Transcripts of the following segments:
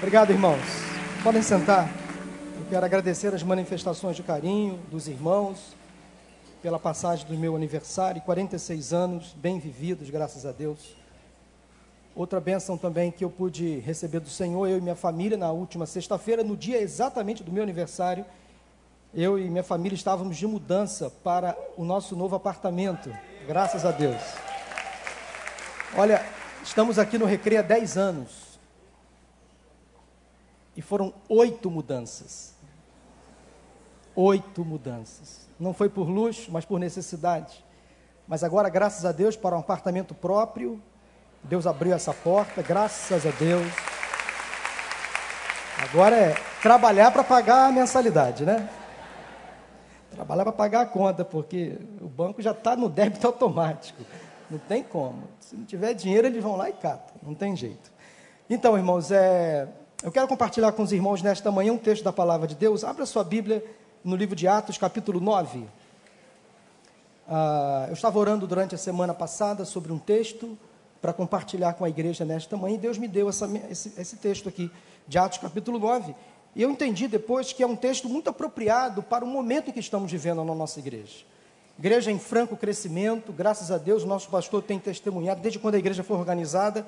Obrigado, irmãos. Podem sentar. Eu quero agradecer as manifestações de carinho dos irmãos pela passagem do meu aniversário, 46 anos bem vividos, graças a Deus. Outra bênção também que eu pude receber do Senhor, eu e minha família, na última sexta-feira, no dia exatamente do meu aniversário, eu e minha família estávamos de mudança para o nosso novo apartamento, graças a Deus. Olha, estamos aqui no Recreio há 10 anos. E foram oito mudanças. Oito mudanças. Não foi por luxo, mas por necessidade. Mas agora, graças a Deus, para um apartamento próprio, Deus abriu essa porta, graças a Deus. Agora é trabalhar para pagar a mensalidade, né? Trabalhar para pagar a conta, porque o banco já está no débito automático. Não tem como. Se não tiver dinheiro, eles vão lá e catam. Não tem jeito. Então, irmãos, é, eu quero compartilhar com os irmãos nesta manhã um texto da palavra de Deus. Abra sua Bíblia no livro de Atos, capítulo 9. Ah, eu estava orando durante a semana passada sobre um texto para compartilhar com a igreja nesta manhã, e Deus me deu essa, esse, esse texto aqui, de Atos, capítulo 9. E eu entendi depois que é um texto muito apropriado para o momento que estamos vivendo na nossa igreja. Igreja em franco crescimento, graças a Deus, nosso pastor tem testemunhado, desde quando a igreja foi organizada,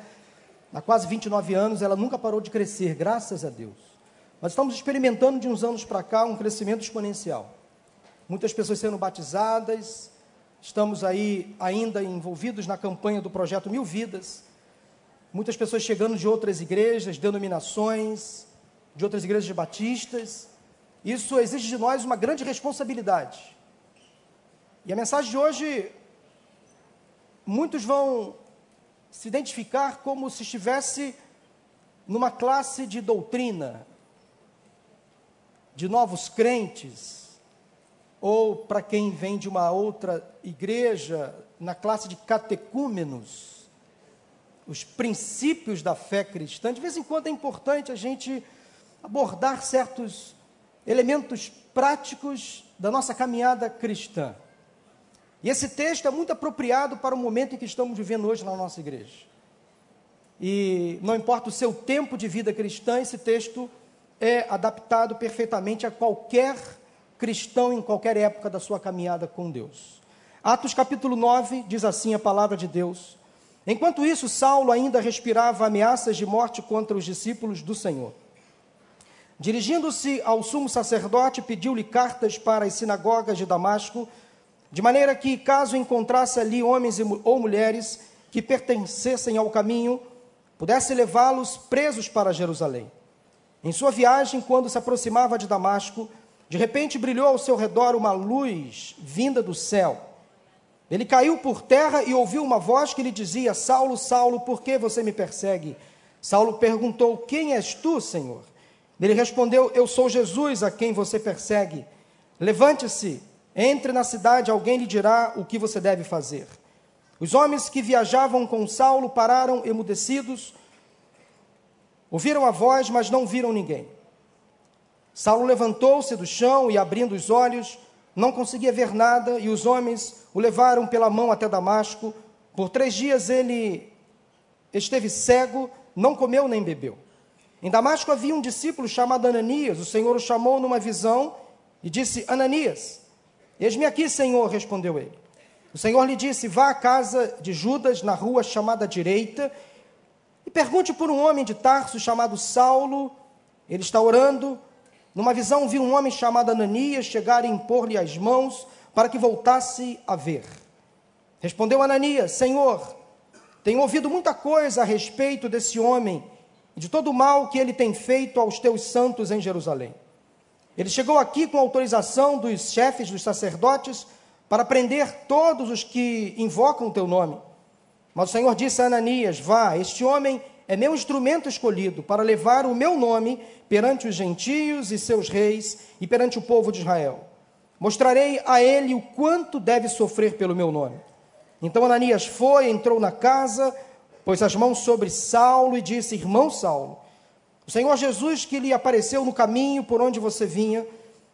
Há quase 29 anos, ela nunca parou de crescer, graças a Deus. Nós estamos experimentando de uns anos para cá um crescimento exponencial. Muitas pessoas sendo batizadas, estamos aí ainda envolvidos na campanha do projeto Mil Vidas. Muitas pessoas chegando de outras igrejas, denominações, de outras igrejas batistas. Isso exige de nós uma grande responsabilidade. E a mensagem de hoje, muitos vão se identificar como se estivesse numa classe de doutrina, de novos crentes, ou para quem vem de uma outra igreja, na classe de catecúmenos, os princípios da fé cristã. De vez em quando é importante a gente abordar certos elementos práticos da nossa caminhada cristã. E esse texto é muito apropriado para o momento em que estamos vivendo hoje na nossa igreja. E não importa o seu tempo de vida cristã, esse texto é adaptado perfeitamente a qualquer cristão em qualquer época da sua caminhada com Deus. Atos capítulo 9 diz assim a palavra de Deus: Enquanto isso, Saulo ainda respirava ameaças de morte contra os discípulos do Senhor. Dirigindo-se ao sumo sacerdote, pediu-lhe cartas para as sinagogas de Damasco de maneira que, caso encontrasse ali homens ou mulheres que pertencessem ao caminho, pudesse levá-los presos para Jerusalém. Em sua viagem, quando se aproximava de Damasco, de repente brilhou ao seu redor uma luz vinda do céu. Ele caiu por terra e ouviu uma voz que lhe dizia: Saulo, Saulo, por que você me persegue? Saulo perguntou: Quem és tu, Senhor? Ele respondeu: Eu sou Jesus a quem você persegue. Levante-se entre na cidade, alguém lhe dirá o que você deve fazer. Os homens que viajavam com Saulo pararam emudecidos, ouviram a voz, mas não viram ninguém. Saulo levantou-se do chão e, abrindo os olhos, não conseguia ver nada, e os homens o levaram pela mão até Damasco. Por três dias ele esteve cego, não comeu nem bebeu. Em Damasco havia um discípulo chamado Ananias. O Senhor o chamou numa visão e disse: Ananias. Eis-me aqui, Senhor, respondeu ele. O Senhor lhe disse: Vá à casa de Judas, na rua chamada direita, e pergunte por um homem de Tarso chamado Saulo. Ele está orando. Numa visão, viu um homem chamado Ananias chegar e impor-lhe as mãos para que voltasse a ver. Respondeu Ananias: Senhor, tenho ouvido muita coisa a respeito desse homem e de todo o mal que ele tem feito aos teus santos em Jerusalém. Ele chegou aqui com autorização dos chefes dos sacerdotes para prender todos os que invocam o teu nome. Mas o Senhor disse a Ananias: Vá, este homem é meu instrumento escolhido para levar o meu nome perante os gentios e seus reis e perante o povo de Israel. Mostrarei a ele o quanto deve sofrer pelo meu nome. Então Ananias foi, entrou na casa, pôs as mãos sobre Saulo e disse: Irmão Saulo, o Senhor Jesus, que lhe apareceu no caminho por onde você vinha,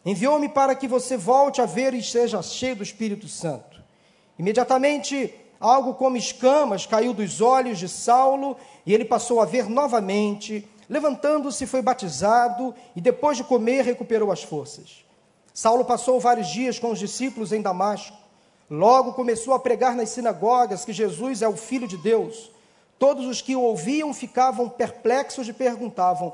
enviou-me para que você volte a ver e seja cheio do Espírito Santo. Imediatamente, algo como escamas caiu dos olhos de Saulo e ele passou a ver novamente. Levantando-se, foi batizado e, depois de comer, recuperou as forças. Saulo passou vários dias com os discípulos em Damasco. Logo começou a pregar nas sinagogas que Jesus é o Filho de Deus. Todos os que o ouviam ficavam perplexos e perguntavam: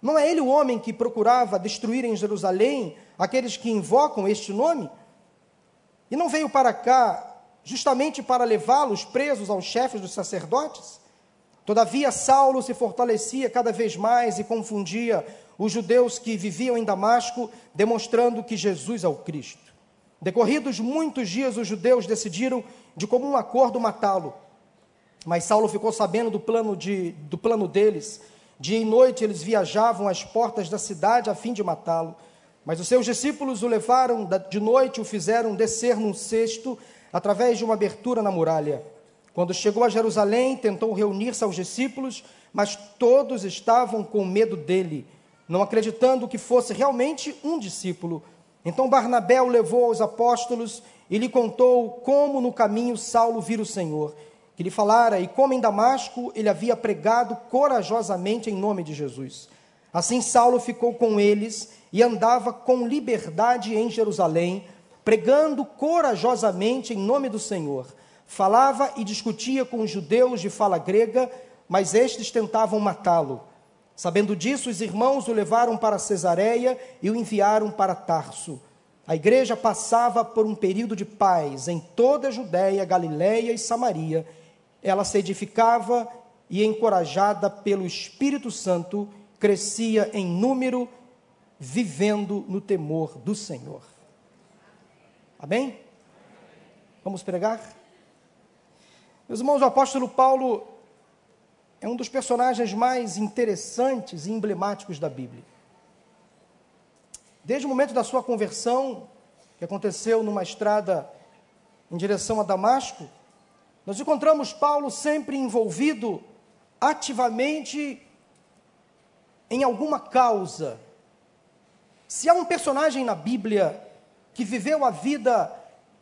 Não é ele o homem que procurava destruir em Jerusalém aqueles que invocam este nome? E não veio para cá justamente para levá-los presos aos chefes dos sacerdotes? Todavia, Saulo se fortalecia cada vez mais e confundia os judeus que viviam em Damasco, demonstrando que Jesus é o Cristo. Decorridos muitos dias, os judeus decidiram de comum acordo matá-lo. Mas Saulo ficou sabendo do plano, de, do plano deles. Dia e noite eles viajavam às portas da cidade a fim de matá-lo. Mas os seus discípulos o levaram de noite, o fizeram descer num cesto através de uma abertura na muralha. Quando chegou a Jerusalém, tentou reunir-se aos discípulos, mas todos estavam com medo dele, não acreditando que fosse realmente um discípulo. Então Barnabé o levou aos apóstolos e lhe contou como no caminho Saulo vira o Senhor, que lhe falara e como em Damasco ele havia pregado corajosamente em nome de Jesus. Assim Saulo ficou com eles e andava com liberdade em Jerusalém, pregando corajosamente em nome do Senhor Falava e discutia com os judeus de fala grega, mas estes tentavam matá-lo. Sabendo disso, os irmãos o levaram para Cesareia e o enviaram para Tarso. A igreja passava por um período de paz em toda a Judéia, Galiléia e Samaria. Ela se edificava e, encorajada pelo Espírito Santo, crescia em número, vivendo no temor do Senhor. Amém? Vamos pregar? Meus irmãos, o apóstolo Paulo é um dos personagens mais interessantes e emblemáticos da Bíblia. Desde o momento da sua conversão, que aconteceu numa estrada em direção a Damasco, nós encontramos Paulo sempre envolvido ativamente em alguma causa. Se há um personagem na Bíblia que viveu a vida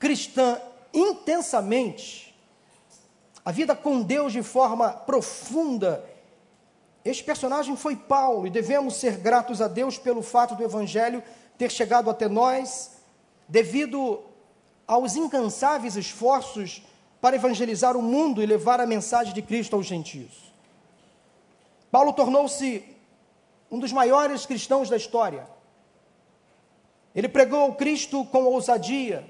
cristã intensamente, a vida com Deus de forma profunda. Este personagem foi Paulo e devemos ser gratos a Deus pelo fato do Evangelho ter chegado até nós, devido aos incansáveis esforços para evangelizar o mundo e levar a mensagem de Cristo aos gentios. Paulo tornou-se um dos maiores cristãos da história. Ele pregou Cristo com ousadia,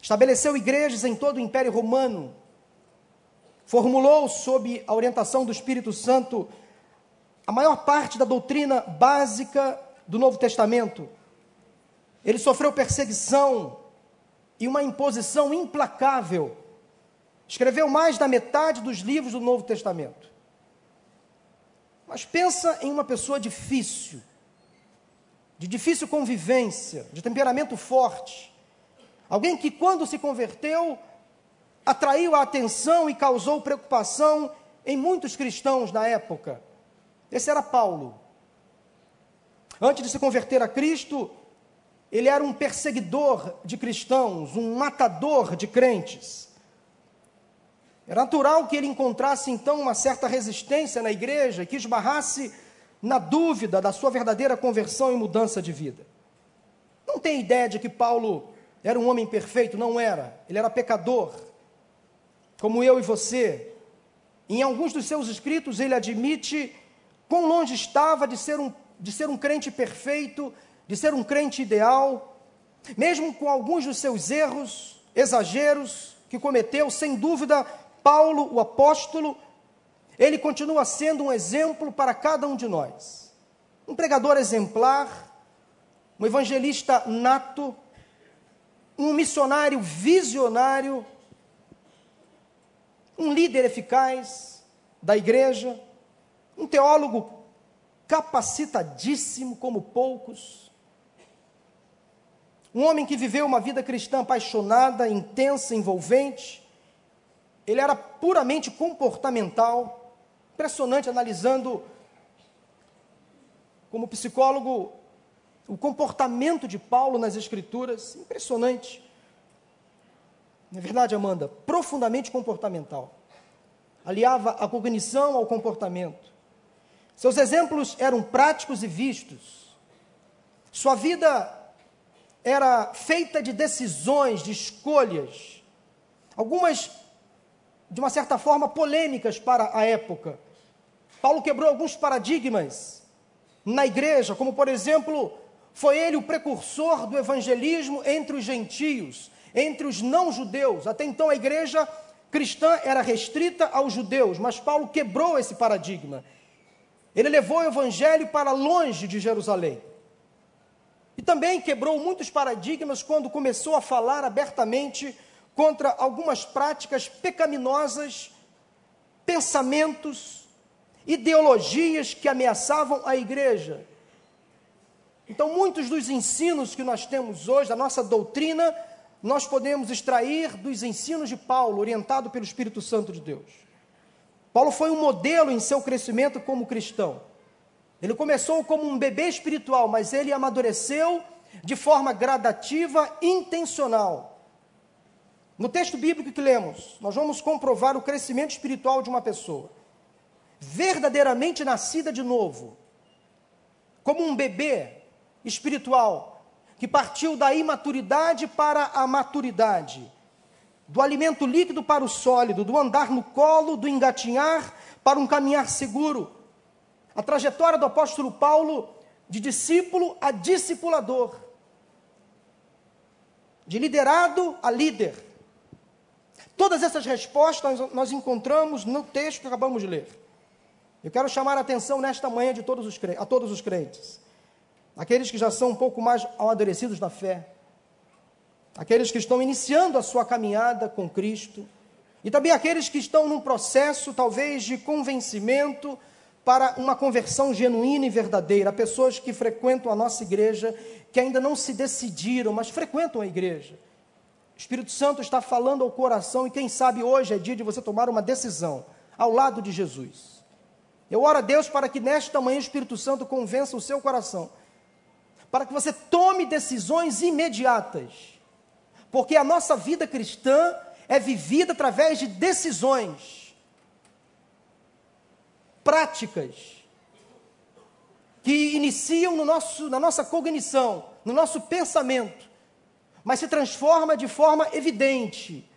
estabeleceu igrejas em todo o Império Romano, formulou, sob a orientação do Espírito Santo, a maior parte da doutrina básica do Novo Testamento. Ele sofreu perseguição e uma imposição implacável. Escreveu mais da metade dos livros do Novo Testamento. Mas pensa em uma pessoa difícil, de difícil convivência, de temperamento forte. Alguém que, quando se converteu, atraiu a atenção e causou preocupação em muitos cristãos na época. Esse era Paulo. Antes de se converter a Cristo, ele era um perseguidor de cristãos, um matador de crentes. Era natural que ele encontrasse então uma certa resistência na igreja, que esbarrasse na dúvida da sua verdadeira conversão e mudança de vida. Não tem ideia de que Paulo era um homem perfeito, não era. Ele era pecador como eu e você, em alguns dos seus escritos ele admite quão longe estava de ser um, de ser um crente perfeito, de ser um crente ideal, mesmo com alguns dos seus erros, exageros que cometeu, sem dúvida, Paulo, o apóstolo, ele continua sendo um exemplo para cada um de nós. Um pregador exemplar, um evangelista nato, um missionário visionário, um líder eficaz da igreja, um teólogo capacitadíssimo como poucos, um homem que viveu uma vida cristã apaixonada, intensa, envolvente. Ele era puramente comportamental, impressionante analisando como psicólogo o comportamento de Paulo nas escrituras, impressionante. Não é verdade, Amanda? Profundamente comportamental. Aliava a cognição ao comportamento. Seus exemplos eram práticos e vistos. Sua vida era feita de decisões, de escolhas, algumas de uma certa forma polêmicas para a época. Paulo quebrou alguns paradigmas na igreja, como por exemplo, foi ele o precursor do evangelismo entre os gentios, entre os não-judeus. Até então a igreja cristã era restrita aos judeus, mas Paulo quebrou esse paradigma. Ele levou o evangelho para longe de Jerusalém. E também quebrou muitos paradigmas quando começou a falar abertamente contra algumas práticas pecaminosas, pensamentos, ideologias que ameaçavam a igreja. Então, muitos dos ensinos que nós temos hoje, da nossa doutrina, nós podemos extrair dos ensinos de Paulo, orientado pelo Espírito Santo de Deus. Paulo foi um modelo em seu crescimento como cristão. Ele começou como um bebê espiritual, mas ele amadureceu de forma gradativa, intencional. No texto bíblico que lemos, nós vamos comprovar o crescimento espiritual de uma pessoa, verdadeiramente nascida de novo, como um bebê espiritual, que partiu da imaturidade para a maturidade, do alimento líquido para o sólido, do andar no colo, do engatinhar para um caminhar seguro. A trajetória do apóstolo Paulo de discípulo a discipulador, de liderado a líder. Todas essas respostas nós encontramos no texto que acabamos de ler. Eu quero chamar a atenção nesta manhã de todos os a todos os crentes, aqueles que já são um pouco mais amadurecidos na fé, aqueles que estão iniciando a sua caminhada com Cristo, e também aqueles que estão num processo, talvez, de convencimento para uma conversão genuína e verdadeira. Pessoas que frequentam a nossa igreja que ainda não se decidiram, mas frequentam a igreja. O Espírito Santo está falando ao coração e quem sabe hoje é dia de você tomar uma decisão ao lado de Jesus. Eu oro a Deus para que nesta manhã o Espírito Santo convença o seu coração, para que você tome decisões imediatas, porque a nossa vida cristã é vivida através de decisões práticas que iniciam no nosso, na nossa cognição, no nosso pensamento, mas se transforma de forma evidente,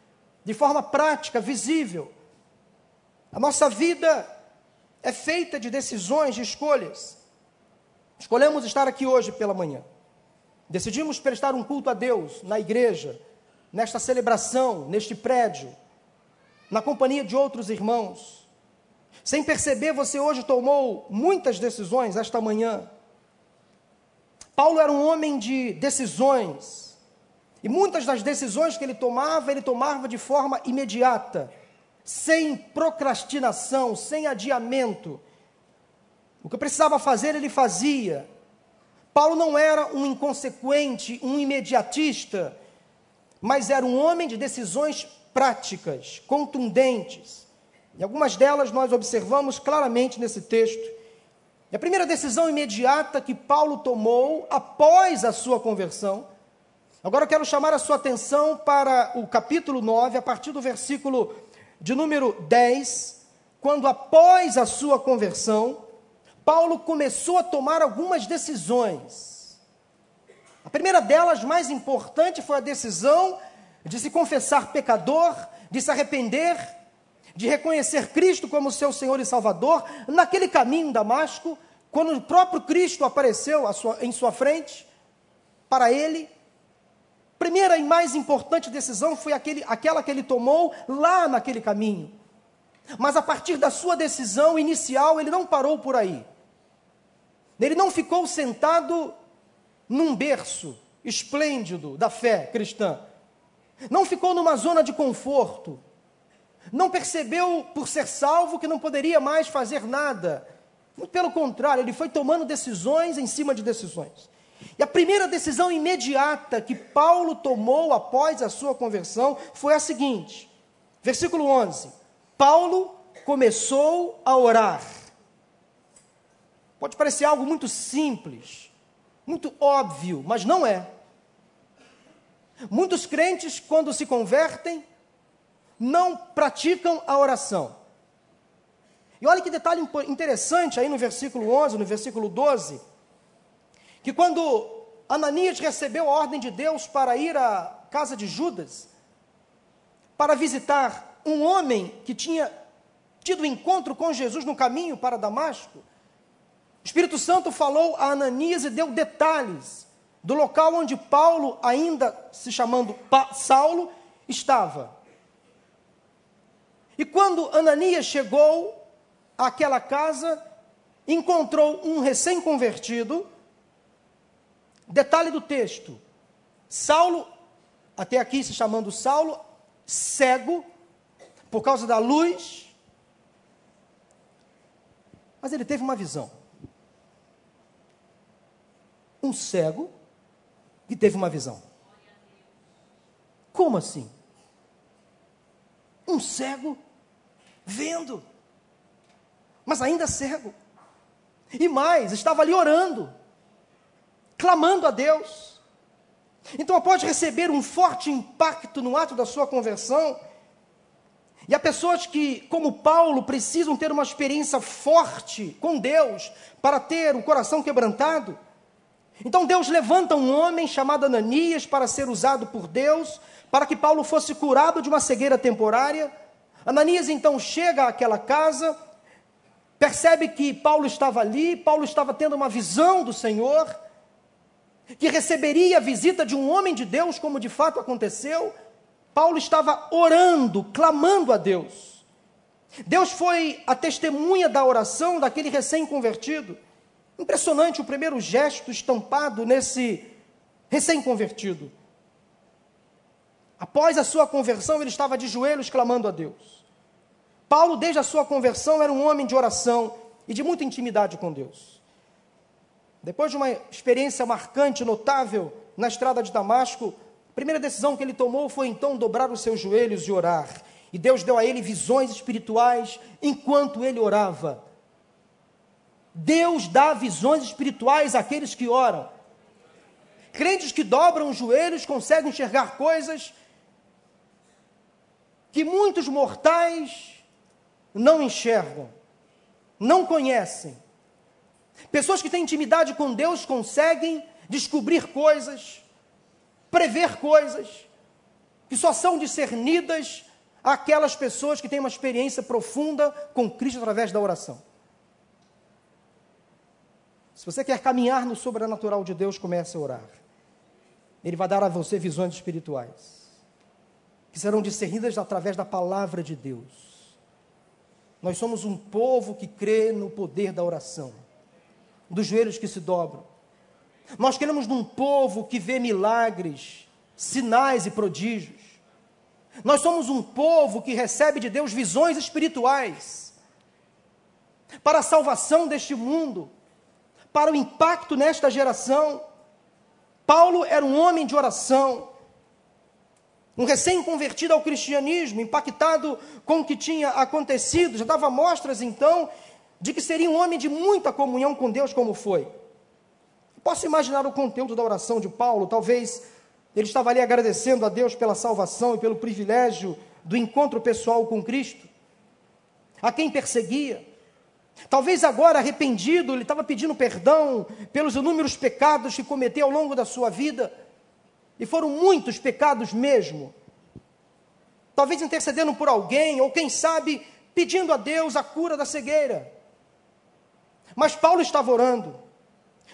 de forma prática, visível. A nossa vida é feita de decisões, de escolhas. Escolhemos estar aqui hoje pela manhã. Decidimos prestar um culto a Deus na igreja, nesta celebração, neste prédio, na companhia de outros irmãos. Sem perceber, você hoje tomou muitas decisões esta manhã. Paulo era um homem de decisões. E muitas das decisões que ele tomava, ele tomava de forma imediata, sem procrastinação, sem adiamento. O que precisava fazer, ele fazia. Paulo não era um inconsequente, um imediatista, mas era um homem de decisões práticas, contundentes. E algumas delas nós observamos claramente nesse texto. E a primeira decisão imediata que Paulo tomou após a sua conversão. Agora eu quero chamar a sua atenção para o capítulo 9, a partir do versículo de número 10, quando após a sua conversão, Paulo começou a tomar algumas decisões. A primeira delas, mais importante, foi a decisão de se confessar pecador, de se arrepender de reconhecer Cristo como seu Senhor e Salvador, naquele caminho em Damasco, quando o próprio Cristo apareceu sua, em sua frente, para ele, primeira e mais importante decisão foi aquele, aquela que ele tomou lá naquele caminho. Mas a partir da sua decisão inicial, ele não parou por aí. Ele não ficou sentado num berço esplêndido da fé cristã. Não ficou numa zona de conforto não percebeu, por ser salvo, que não poderia mais fazer nada. Pelo contrário, ele foi tomando decisões em cima de decisões. E a primeira decisão imediata que Paulo tomou após a sua conversão foi a seguinte: versículo 11. Paulo começou a orar. Pode parecer algo muito simples, muito óbvio, mas não é. Muitos crentes, quando se convertem, não praticam a oração. E olha que detalhe interessante aí no versículo 11, no versículo 12, que quando Ananias recebeu a ordem de Deus para ir à casa de Judas, para visitar um homem que tinha tido encontro com Jesus no caminho para Damasco, o Espírito Santo falou a Ananias e deu detalhes do local onde Paulo, ainda se chamando Saulo, estava. E quando Ananias chegou àquela casa, encontrou um recém-convertido. Detalhe do texto: Saulo, até aqui se chamando Saulo, cego, por causa da luz, mas ele teve uma visão. Um cego que teve uma visão. Como assim? Um cego vendo, mas ainda cego. E mais, estava ali orando, clamando a Deus. Então, após receber um forte impacto no ato da sua conversão, e há pessoas que, como Paulo, precisam ter uma experiência forte com Deus para ter o coração quebrantado. Então Deus levanta um homem chamado Ananias para ser usado por Deus, para que Paulo fosse curado de uma cegueira temporária. Ananias então chega àquela casa, percebe que Paulo estava ali, Paulo estava tendo uma visão do Senhor, que receberia a visita de um homem de Deus, como de fato aconteceu. Paulo estava orando, clamando a Deus. Deus foi a testemunha da oração daquele recém-convertido. Impressionante o primeiro gesto estampado nesse recém-convertido. Após a sua conversão, ele estava de joelhos clamando a Deus. Paulo, desde a sua conversão, era um homem de oração e de muita intimidade com Deus. Depois de uma experiência marcante, notável, na estrada de Damasco, a primeira decisão que ele tomou foi então dobrar os seus joelhos e orar. E Deus deu a ele visões espirituais enquanto ele orava. Deus dá visões espirituais àqueles que oram. Crentes que dobram os joelhos conseguem enxergar coisas que muitos mortais não enxergam, não conhecem. Pessoas que têm intimidade com Deus conseguem descobrir coisas prever coisas que só são discernidas àquelas pessoas que têm uma experiência profunda com Cristo através da oração. Se você quer caminhar no sobrenatural de Deus, comece a orar. Ele vai dar a você visões espirituais, que serão discernidas através da palavra de Deus. Nós somos um povo que crê no poder da oração, dos joelhos que se dobram, nós queremos num povo que vê milagres, sinais e prodígios. Nós somos um povo que recebe de Deus visões espirituais para a salvação deste mundo, para o impacto nesta geração. Paulo era um homem de oração, um recém-convertido ao cristianismo, impactado com o que tinha acontecido, já dava mostras então de que seria um homem de muita comunhão com Deus, como foi. Posso imaginar o conteúdo da oração de Paulo, talvez ele estava ali agradecendo a Deus pela salvação e pelo privilégio do encontro pessoal com Cristo, a quem perseguia. Talvez agora arrependido, ele estava pedindo perdão pelos inúmeros pecados que cometeu ao longo da sua vida, e foram muitos pecados mesmo. Talvez intercedendo por alguém, ou quem sabe, pedindo a Deus a cura da cegueira. Mas Paulo estava orando.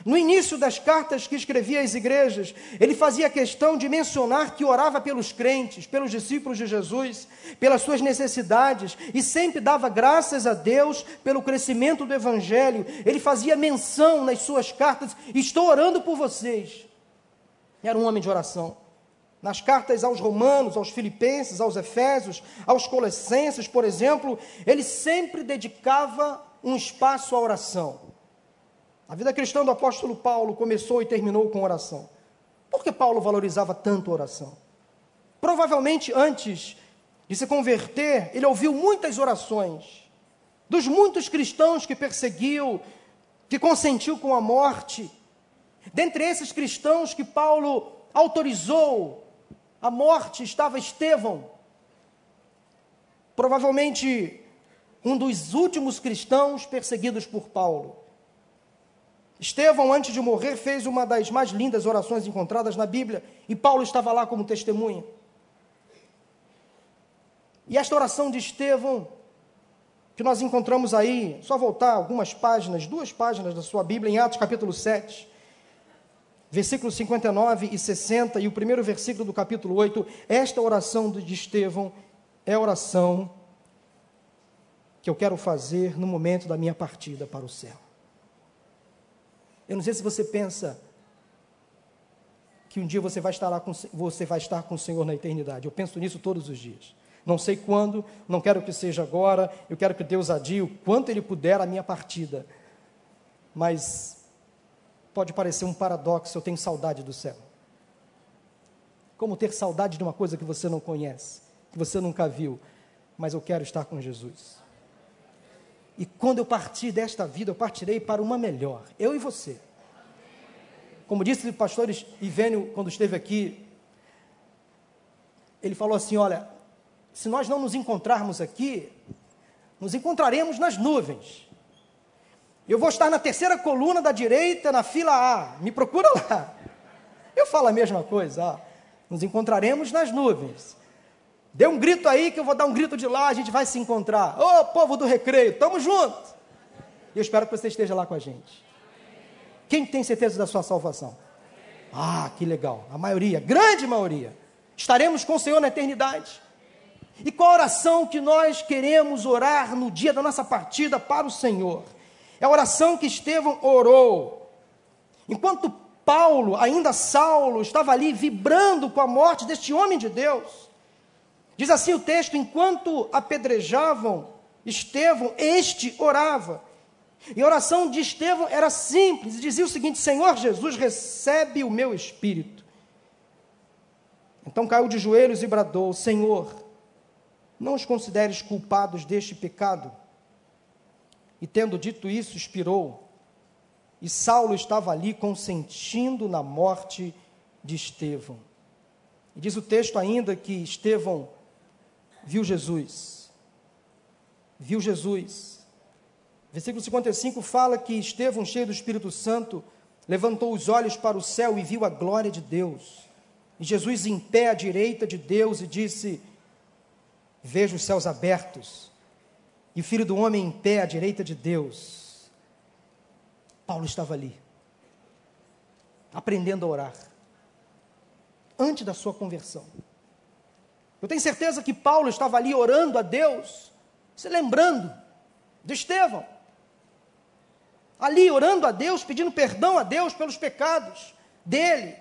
No início das cartas que escrevia às igrejas, ele fazia questão de mencionar que orava pelos crentes, pelos discípulos de Jesus, pelas suas necessidades, e sempre dava graças a Deus pelo crescimento do Evangelho. Ele fazia menção nas suas cartas: Estou orando por vocês. Era um homem de oração. Nas cartas aos Romanos, aos Filipenses, aos Efésios, aos Colossenses, por exemplo, ele sempre dedicava um espaço à oração. A vida cristã do apóstolo Paulo começou e terminou com oração. Por que Paulo valorizava tanto a oração? Provavelmente antes de se converter, ele ouviu muitas orações dos muitos cristãos que perseguiu, que consentiu com a morte. Dentre esses cristãos que Paulo autorizou a morte estava Estevão. Provavelmente um dos últimos cristãos perseguidos por Paulo. Estevão, antes de morrer, fez uma das mais lindas orações encontradas na Bíblia, e Paulo estava lá como testemunha. E esta oração de Estevão, que nós encontramos aí, só voltar algumas páginas, duas páginas da sua Bíblia, em Atos capítulo 7, versículos 59 e 60, e o primeiro versículo do capítulo 8, esta oração de Estevão é a oração que eu quero fazer no momento da minha partida para o céu. Eu não sei se você pensa que um dia você vai estar lá com, você vai estar com o Senhor na eternidade. Eu penso nisso todos os dias. Não sei quando, não quero que seja agora, eu quero que Deus adie o quanto Ele puder a minha partida. Mas pode parecer um paradoxo, eu tenho saudade do céu. Como ter saudade de uma coisa que você não conhece, que você nunca viu, mas eu quero estar com Jesus. E quando eu partir desta vida, eu partirei para uma melhor, eu e você. Como disse o pastor Ivênio quando esteve aqui, ele falou assim: Olha, se nós não nos encontrarmos aqui, nos encontraremos nas nuvens. Eu vou estar na terceira coluna da direita, na fila A. Me procura lá. Eu falo a mesma coisa. Ó. Nos encontraremos nas nuvens. Dê um grito aí que eu vou dar um grito de lá, a gente vai se encontrar. Ô povo do recreio, tamo junto. E eu espero que você esteja lá com a gente. Quem tem certeza da sua salvação? Ah, que legal. A maioria, grande maioria. Estaremos com o Senhor na eternidade. E qual a oração que nós queremos orar no dia da nossa partida para o Senhor? É a oração que Estevão orou. Enquanto Paulo, ainda Saulo, estava ali vibrando com a morte deste homem de Deus. Diz assim o texto: enquanto apedrejavam Estevão, este orava. E a oração de Estevão era simples, dizia o seguinte: Senhor Jesus, recebe o meu espírito. Então caiu de joelhos e bradou: Senhor, não os consideres culpados deste pecado. E tendo dito isso, expirou. E Saulo estava ali consentindo na morte de Estevão. E diz o texto ainda que Estevão viu Jesus. Viu Jesus. Versículo 55 fala que Estevão, cheio do Espírito Santo, levantou os olhos para o céu e viu a glória de Deus. E Jesus em pé à direita de Deus e disse: Vejo os céus abertos e o filho do homem em pé à direita de Deus. Paulo estava ali, aprendendo a orar, antes da sua conversão. Eu tenho certeza que Paulo estava ali orando a Deus, se lembrando de Estevão. Ali orando a Deus, pedindo perdão a Deus pelos pecados dele.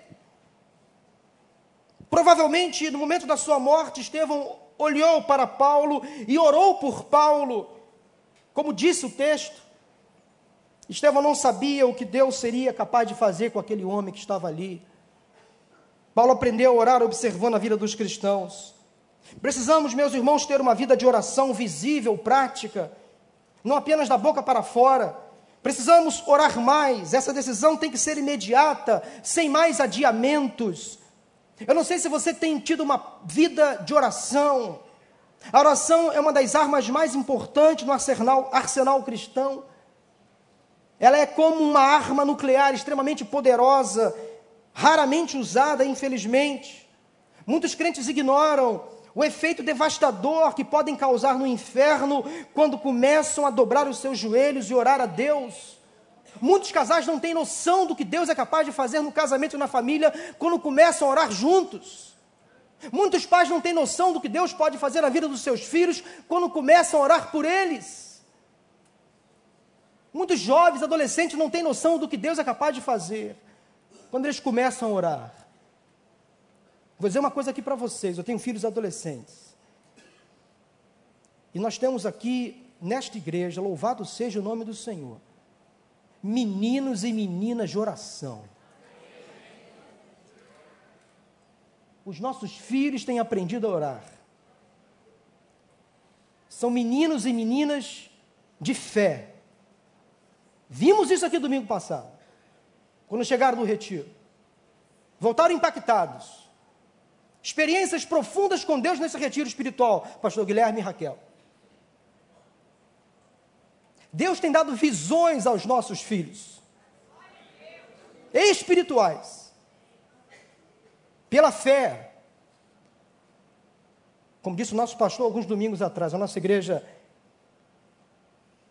Provavelmente no momento da sua morte, Estevão olhou para Paulo e orou por Paulo, como disse o texto. Estevão não sabia o que Deus seria capaz de fazer com aquele homem que estava ali. Paulo aprendeu a orar observando a vida dos cristãos. Precisamos, meus irmãos, ter uma vida de oração visível, prática, não apenas da boca para fora. Precisamos orar mais, essa decisão tem que ser imediata, sem mais adiamentos. Eu não sei se você tem tido uma vida de oração. A oração é uma das armas mais importantes no arsenal, arsenal cristão. Ela é como uma arma nuclear extremamente poderosa, raramente usada, infelizmente. Muitos crentes ignoram o efeito devastador que podem causar no inferno quando começam a dobrar os seus joelhos e orar a Deus. Muitos casais não têm noção do que Deus é capaz de fazer no casamento e na família quando começam a orar juntos. Muitos pais não têm noção do que Deus pode fazer na vida dos seus filhos quando começam a orar por eles. Muitos jovens, adolescentes não têm noção do que Deus é capaz de fazer quando eles começam a orar. Vou dizer uma coisa aqui para vocês: eu tenho filhos adolescentes. E nós temos aqui, nesta igreja, louvado seja o nome do Senhor, meninos e meninas de oração. Os nossos filhos têm aprendido a orar. São meninos e meninas de fé. Vimos isso aqui domingo passado, quando chegaram do retiro. Voltaram impactados. Experiências profundas com Deus nesse retiro espiritual, pastor Guilherme e Raquel. Deus tem dado visões aos nossos filhos, espirituais, pela fé. Como disse o nosso pastor alguns domingos atrás, a nossa igreja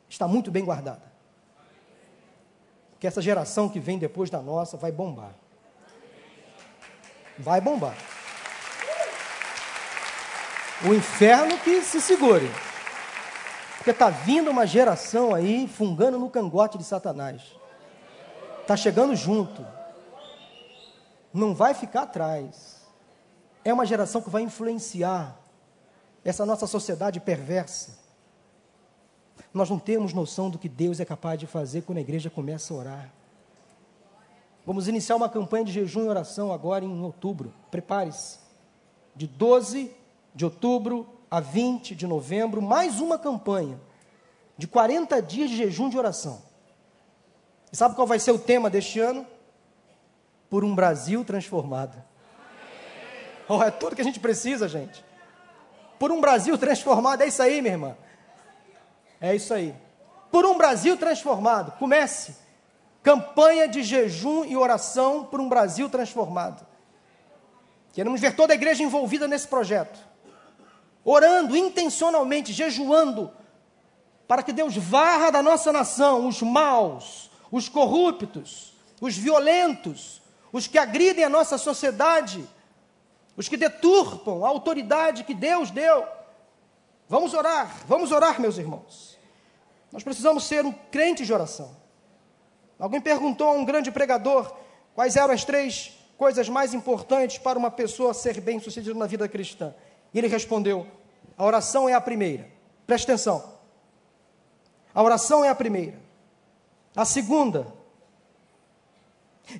está muito bem guardada. Que essa geração que vem depois da nossa vai bombar. Vai bombar. O inferno que se segure. Porque está vindo uma geração aí fungando no cangote de Satanás. Está chegando junto. Não vai ficar atrás. É uma geração que vai influenciar essa nossa sociedade perversa. Nós não temos noção do que Deus é capaz de fazer quando a igreja começa a orar. Vamos iniciar uma campanha de jejum e oração agora em outubro. Prepare-se. De 12 de outubro a 20 de novembro, mais uma campanha de 40 dias de jejum de oração. E sabe qual vai ser o tema deste ano? Por um Brasil transformado. Oh, é tudo que a gente precisa, gente. Por um Brasil transformado, é isso aí, minha irmã. É isso aí. Por um Brasil transformado. Comece. Campanha de jejum e oração por um Brasil transformado. Queremos ver toda a igreja envolvida nesse projeto orando intencionalmente, jejuando, para que Deus varra da nossa nação os maus, os corruptos, os violentos, os que agridem a nossa sociedade, os que deturpam a autoridade que Deus deu. Vamos orar, vamos orar, meus irmãos. Nós precisamos ser um crente de oração. Alguém perguntou a um grande pregador quais eram as três coisas mais importantes para uma pessoa ser bem-sucedida na vida cristã. E ele respondeu: a oração é a primeira. Preste atenção. A oração é a primeira. A segunda.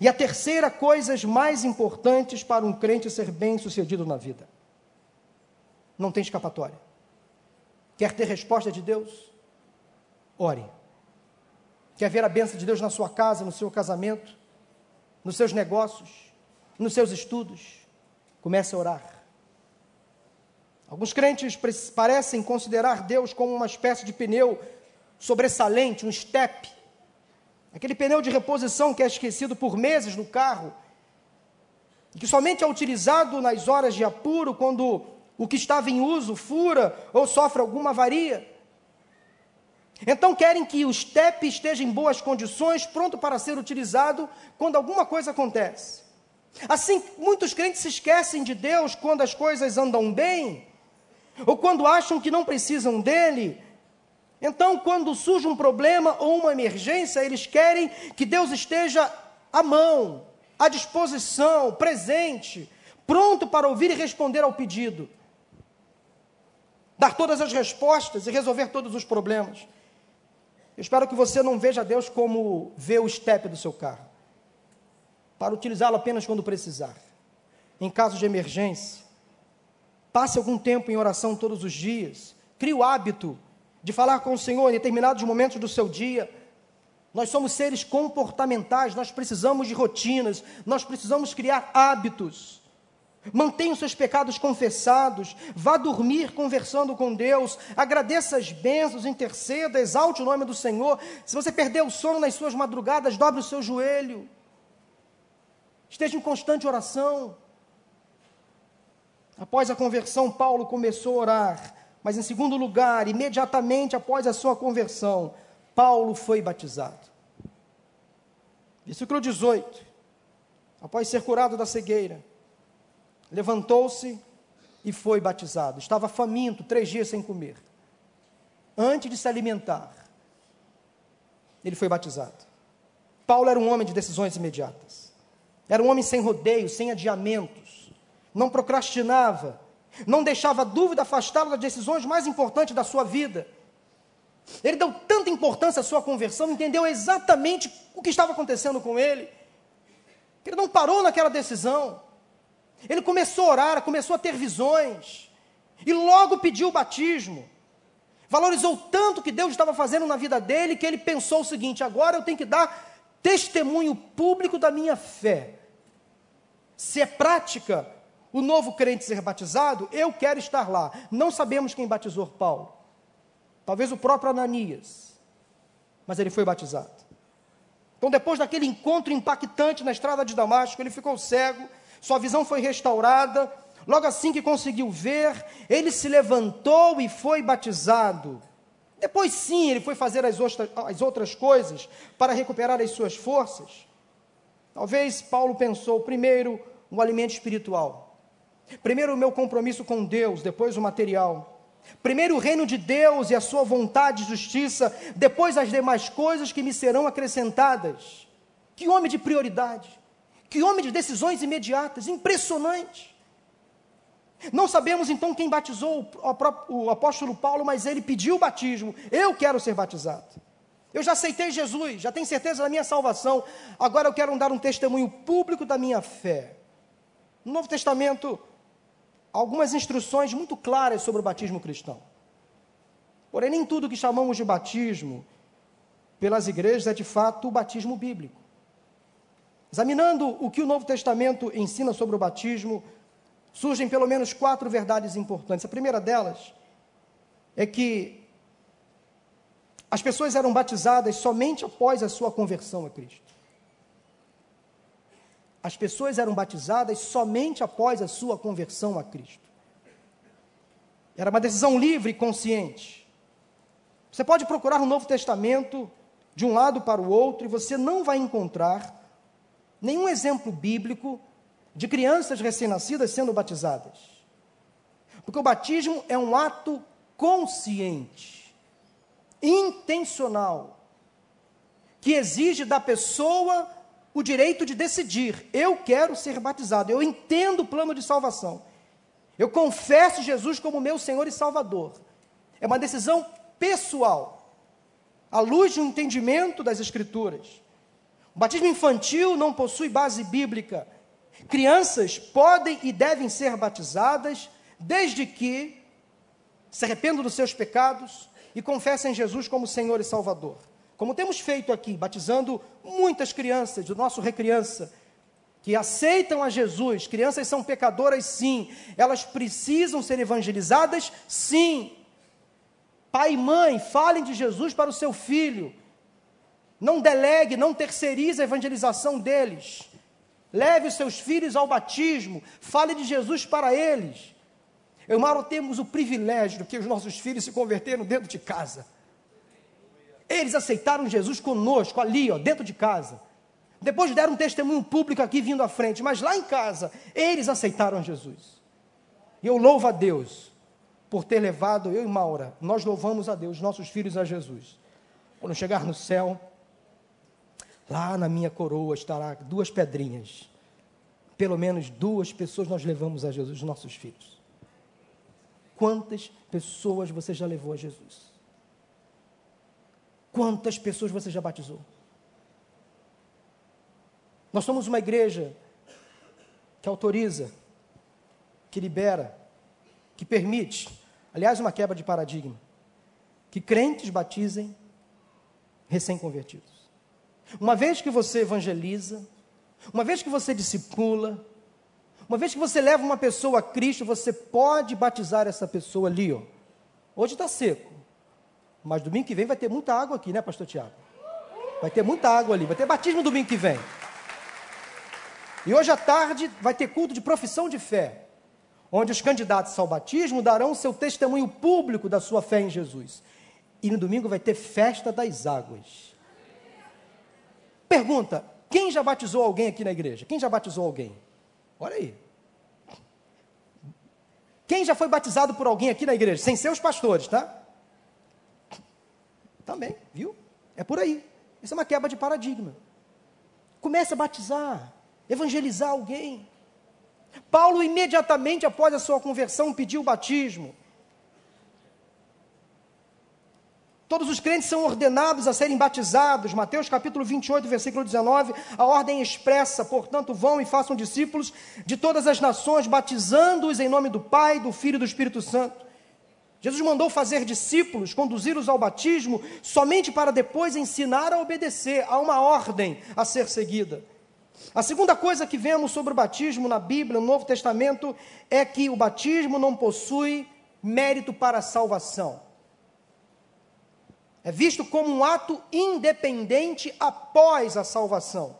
E a terceira, coisas mais importantes para um crente ser bem-sucedido na vida. Não tem escapatória. Quer ter resposta de Deus? Ore. Quer ver a bênção de Deus na sua casa, no seu casamento, nos seus negócios, nos seus estudos? Comece a orar. Alguns crentes parecem considerar Deus como uma espécie de pneu sobressalente, um step. Aquele pneu de reposição que é esquecido por meses no carro, e que somente é utilizado nas horas de apuro, quando o que estava em uso fura ou sofre alguma avaria. Então querem que o step esteja em boas condições, pronto para ser utilizado quando alguma coisa acontece. Assim, muitos crentes se esquecem de Deus quando as coisas andam bem ou quando acham que não precisam dele. Então, quando surge um problema ou uma emergência, eles querem que Deus esteja à mão, à disposição, presente, pronto para ouvir e responder ao pedido. Dar todas as respostas e resolver todos os problemas. Eu espero que você não veja Deus como vê o step do seu carro, para utilizá-lo apenas quando precisar. Em caso de emergência, Passe algum tempo em oração todos os dias. Crie o hábito de falar com o Senhor em determinados momentos do seu dia. Nós somos seres comportamentais, nós precisamos de rotinas, nós precisamos criar hábitos. Mantenha os seus pecados confessados, vá dormir conversando com Deus, agradeça as bênçãos, interceda, exalte o nome do Senhor. Se você perder o sono nas suas madrugadas, dobre o seu joelho. Esteja em constante oração. Após a conversão, Paulo começou a orar, mas em segundo lugar, imediatamente após a sua conversão, Paulo foi batizado. Versículo 18. Após ser curado da cegueira, levantou-se e foi batizado. Estava faminto, três dias sem comer. Antes de se alimentar, ele foi batizado. Paulo era um homem de decisões imediatas. Era um homem sem rodeios, sem adiamentos não procrastinava, não deixava dúvida afastá-lo das decisões mais importantes da sua vida. Ele deu tanta importância à sua conversão, entendeu exatamente o que estava acontecendo com ele. Ele não parou naquela decisão. Ele começou a orar, começou a ter visões. E logo pediu o batismo. Valorizou tanto o que Deus estava fazendo na vida dele que ele pensou o seguinte: agora eu tenho que dar testemunho público da minha fé. Se é prática, o novo crente ser batizado, eu quero estar lá. Não sabemos quem batizou Paulo. Talvez o próprio Ananias. mas ele foi batizado. Então, depois daquele encontro impactante na estrada de Damasco, ele ficou cego, sua visão foi restaurada. Logo assim que conseguiu ver, ele se levantou e foi batizado. Depois, sim, ele foi fazer as, as outras coisas para recuperar as suas forças. Talvez Paulo pensou primeiro o alimento espiritual, primeiro o meu compromisso com Deus, depois o material. Primeiro o reino de Deus e a sua vontade e justiça, depois as demais coisas que me serão acrescentadas. Que homem de prioridade, que homem de decisões imediatas, impressionante. Não sabemos então quem batizou o apóstolo Paulo, mas ele pediu o batismo. Eu quero ser batizado. Eu já aceitei Jesus, já tenho certeza da minha salvação. Agora eu quero dar um testemunho público da minha fé. No Novo Testamento, algumas instruções muito claras sobre o batismo cristão. Porém, nem tudo que chamamos de batismo pelas igrejas é de fato o batismo bíblico. Examinando o que o Novo Testamento ensina sobre o batismo, surgem pelo menos quatro verdades importantes. A primeira delas é que as pessoas eram batizadas somente após a sua conversão a Cristo. As pessoas eram batizadas somente após a sua conversão a Cristo. Era uma decisão livre e consciente. Você pode procurar no Novo Testamento, de um lado para o outro, e você não vai encontrar nenhum exemplo bíblico de crianças recém-nascidas sendo batizadas. Porque o batismo é um ato consciente, intencional, que exige da pessoa o direito de decidir: eu quero ser batizado, eu entendo o plano de salvação, eu confesso Jesus como meu Senhor e Salvador. É uma decisão pessoal, à luz do entendimento das Escrituras. O batismo infantil não possui base bíblica, Crianças podem e devem ser batizadas desde que se arrependam dos seus pecados e confessem Jesus como Senhor e Salvador. Como temos feito aqui, batizando muitas crianças do nosso recriança, que aceitam a Jesus, crianças são pecadoras, sim, elas precisam ser evangelizadas, sim. Pai e mãe, falem de Jesus para o seu filho, não delegue, não terceirize a evangelização deles. Leve os seus filhos ao batismo, fale de Jesus para eles. Eu, Mauro, temos o privilégio de que os nossos filhos se converteram dentro de casa. Eles aceitaram Jesus conosco, ali, ó, dentro de casa. Depois deram um testemunho público aqui vindo à frente, mas lá em casa, eles aceitaram Jesus. E eu louvo a Deus por ter levado eu e Maura, nós louvamos a Deus, nossos filhos a Jesus. Quando chegar no céu, Lá na minha coroa estará duas pedrinhas. Pelo menos duas pessoas nós levamos a Jesus, nossos filhos. Quantas pessoas você já levou a Jesus? Quantas pessoas você já batizou? Nós somos uma igreja que autoriza, que libera, que permite, aliás, uma quebra de paradigma, que crentes batizem recém-convertidos. Uma vez que você evangeliza, uma vez que você discipula, uma vez que você leva uma pessoa a Cristo, você pode batizar essa pessoa ali, ó. Hoje está seco, mas domingo que vem vai ter muita água aqui, né, Pastor Tiago? Vai ter muita água ali, vai ter batismo domingo que vem. E hoje à tarde vai ter culto de profissão de fé, onde os candidatos ao batismo darão seu testemunho público da sua fé em Jesus. E no domingo vai ter festa das águas. Pergunta: quem já batizou alguém aqui na igreja? Quem já batizou alguém? Olha aí. Quem já foi batizado por alguém aqui na igreja? Sem ser os pastores, tá? Também, viu? É por aí. Isso é uma quebra de paradigma. Comece a batizar, evangelizar alguém. Paulo, imediatamente após a sua conversão, pediu o batismo. Todos os crentes são ordenados a serem batizados. Mateus capítulo 28, versículo 19. A ordem expressa, portanto, vão e façam discípulos de todas as nações, batizando-os em nome do Pai, do Filho e do Espírito Santo. Jesus mandou fazer discípulos, conduzi-los ao batismo, somente para depois ensinar a obedecer a uma ordem a ser seguida. A segunda coisa que vemos sobre o batismo na Bíblia, no Novo Testamento, é que o batismo não possui mérito para a salvação. É visto como um ato independente após a salvação,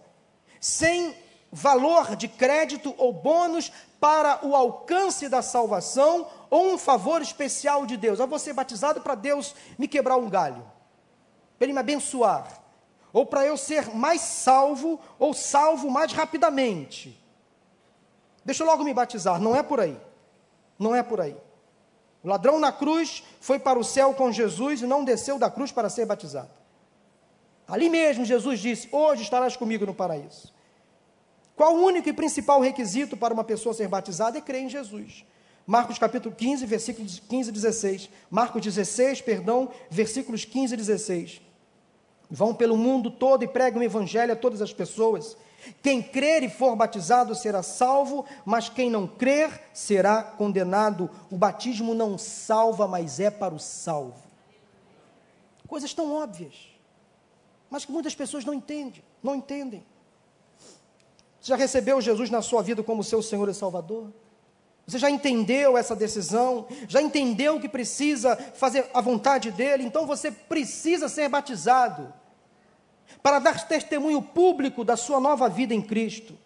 sem valor de crédito ou bônus para o alcance da salvação ou um favor especial de Deus. Eu vou ser batizado para Deus me quebrar um galho, para Ele me abençoar, ou para eu ser mais salvo ou salvo mais rapidamente. Deixa eu logo me batizar. Não é por aí. Não é por aí. O ladrão na cruz foi para o céu com Jesus e não desceu da cruz para ser batizado. Ali mesmo Jesus disse: Hoje estarás comigo no paraíso. Qual o único e principal requisito para uma pessoa ser batizada? É crer em Jesus. Marcos capítulo 15, versículos 15 e 16. Marcos 16, perdão, versículos 15 e 16. Vão pelo mundo todo e pregam o evangelho a todas as pessoas. Quem crer e for batizado será salvo, mas quem não crer será condenado. O batismo não salva, mas é para o salvo. Coisas tão óbvias, mas que muitas pessoas não entendem, não entendem. Você já recebeu Jesus na sua vida como seu Senhor e Salvador? Você já entendeu essa decisão? Já entendeu que precisa fazer a vontade dele? Então você precisa ser batizado para dar testemunho público da sua nova vida em Cristo.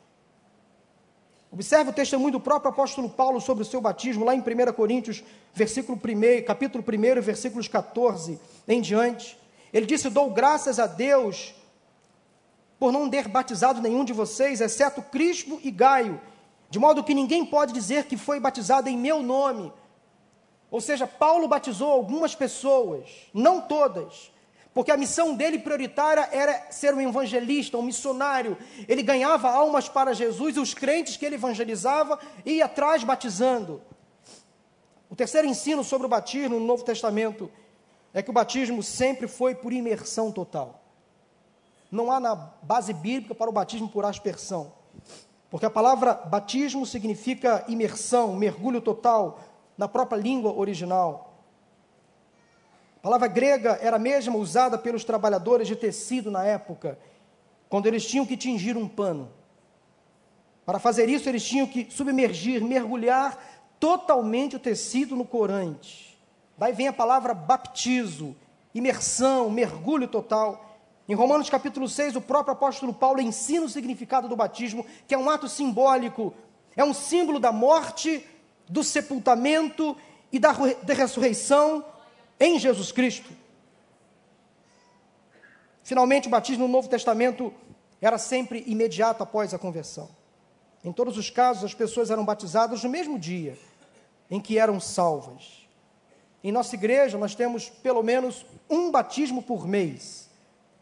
Observe o testemunho do próprio apóstolo Paulo sobre o seu batismo, lá em 1 Coríntios, versículo 1, capítulo 1, versículos 14 em diante. Ele disse: Dou graças a Deus por não ter batizado nenhum de vocês, exceto Crispo e Gaio, de modo que ninguém pode dizer que foi batizado em meu nome. Ou seja, Paulo batizou algumas pessoas, não todas, porque a missão dele prioritária era ser um evangelista, um missionário. Ele ganhava almas para Jesus e os crentes que ele evangelizava ia atrás batizando. O terceiro ensino sobre o batismo no Novo Testamento é que o batismo sempre foi por imersão total. Não há na base bíblica para o batismo por aspersão. Porque a palavra batismo significa imersão, mergulho total na própria língua original. A palavra grega era a mesma usada pelos trabalhadores de tecido na época, quando eles tinham que tingir um pano. Para fazer isso, eles tinham que submergir, mergulhar totalmente o tecido no corante. Daí vem a palavra baptizo, imersão, mergulho total. Em Romanos capítulo 6, o próprio apóstolo Paulo ensina o significado do batismo, que é um ato simbólico, é um símbolo da morte, do sepultamento e da, da ressurreição em Jesus Cristo. Finalmente, o batismo no Novo Testamento era sempre imediato após a conversão. Em todos os casos, as pessoas eram batizadas no mesmo dia em que eram salvas. Em nossa igreja, nós temos pelo menos um batismo por mês,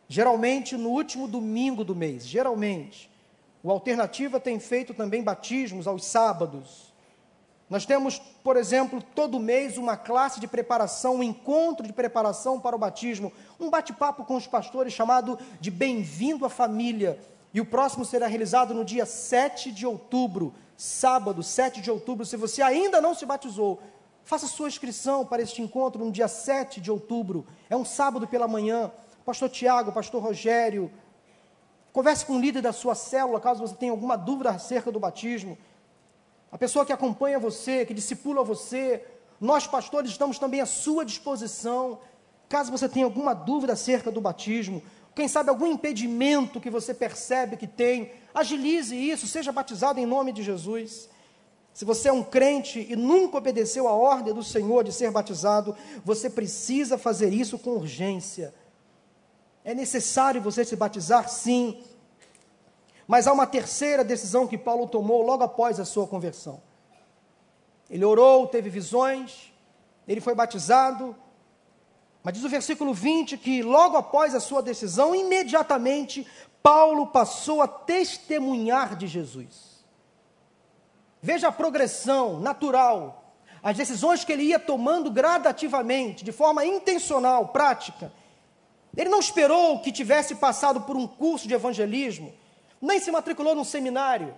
geralmente no último domingo do mês. Geralmente. O Alternativa tem feito também batismos aos sábados. Nós temos, por exemplo, todo mês uma classe de preparação, um encontro de preparação para o batismo, um bate-papo com os pastores chamado de Bem-vindo à Família. E o próximo será realizado no dia 7 de outubro, sábado, 7 de outubro. Se você ainda não se batizou, faça sua inscrição para este encontro no dia 7 de outubro. É um sábado pela manhã. Pastor Tiago, Pastor Rogério, converse com o líder da sua célula, caso você tenha alguma dúvida acerca do batismo a pessoa que acompanha você, que discipula você, nós pastores estamos também à sua disposição, caso você tenha alguma dúvida acerca do batismo, quem sabe algum impedimento que você percebe que tem, agilize isso, seja batizado em nome de Jesus. Se você é um crente e nunca obedeceu a ordem do Senhor de ser batizado, você precisa fazer isso com urgência. É necessário você se batizar, sim, mas há uma terceira decisão que Paulo tomou logo após a sua conversão. Ele orou, teve visões, ele foi batizado, mas diz o versículo 20 que logo após a sua decisão, imediatamente, Paulo passou a testemunhar de Jesus. Veja a progressão natural, as decisões que ele ia tomando gradativamente, de forma intencional, prática. Ele não esperou que tivesse passado por um curso de evangelismo, nem se matriculou num seminário.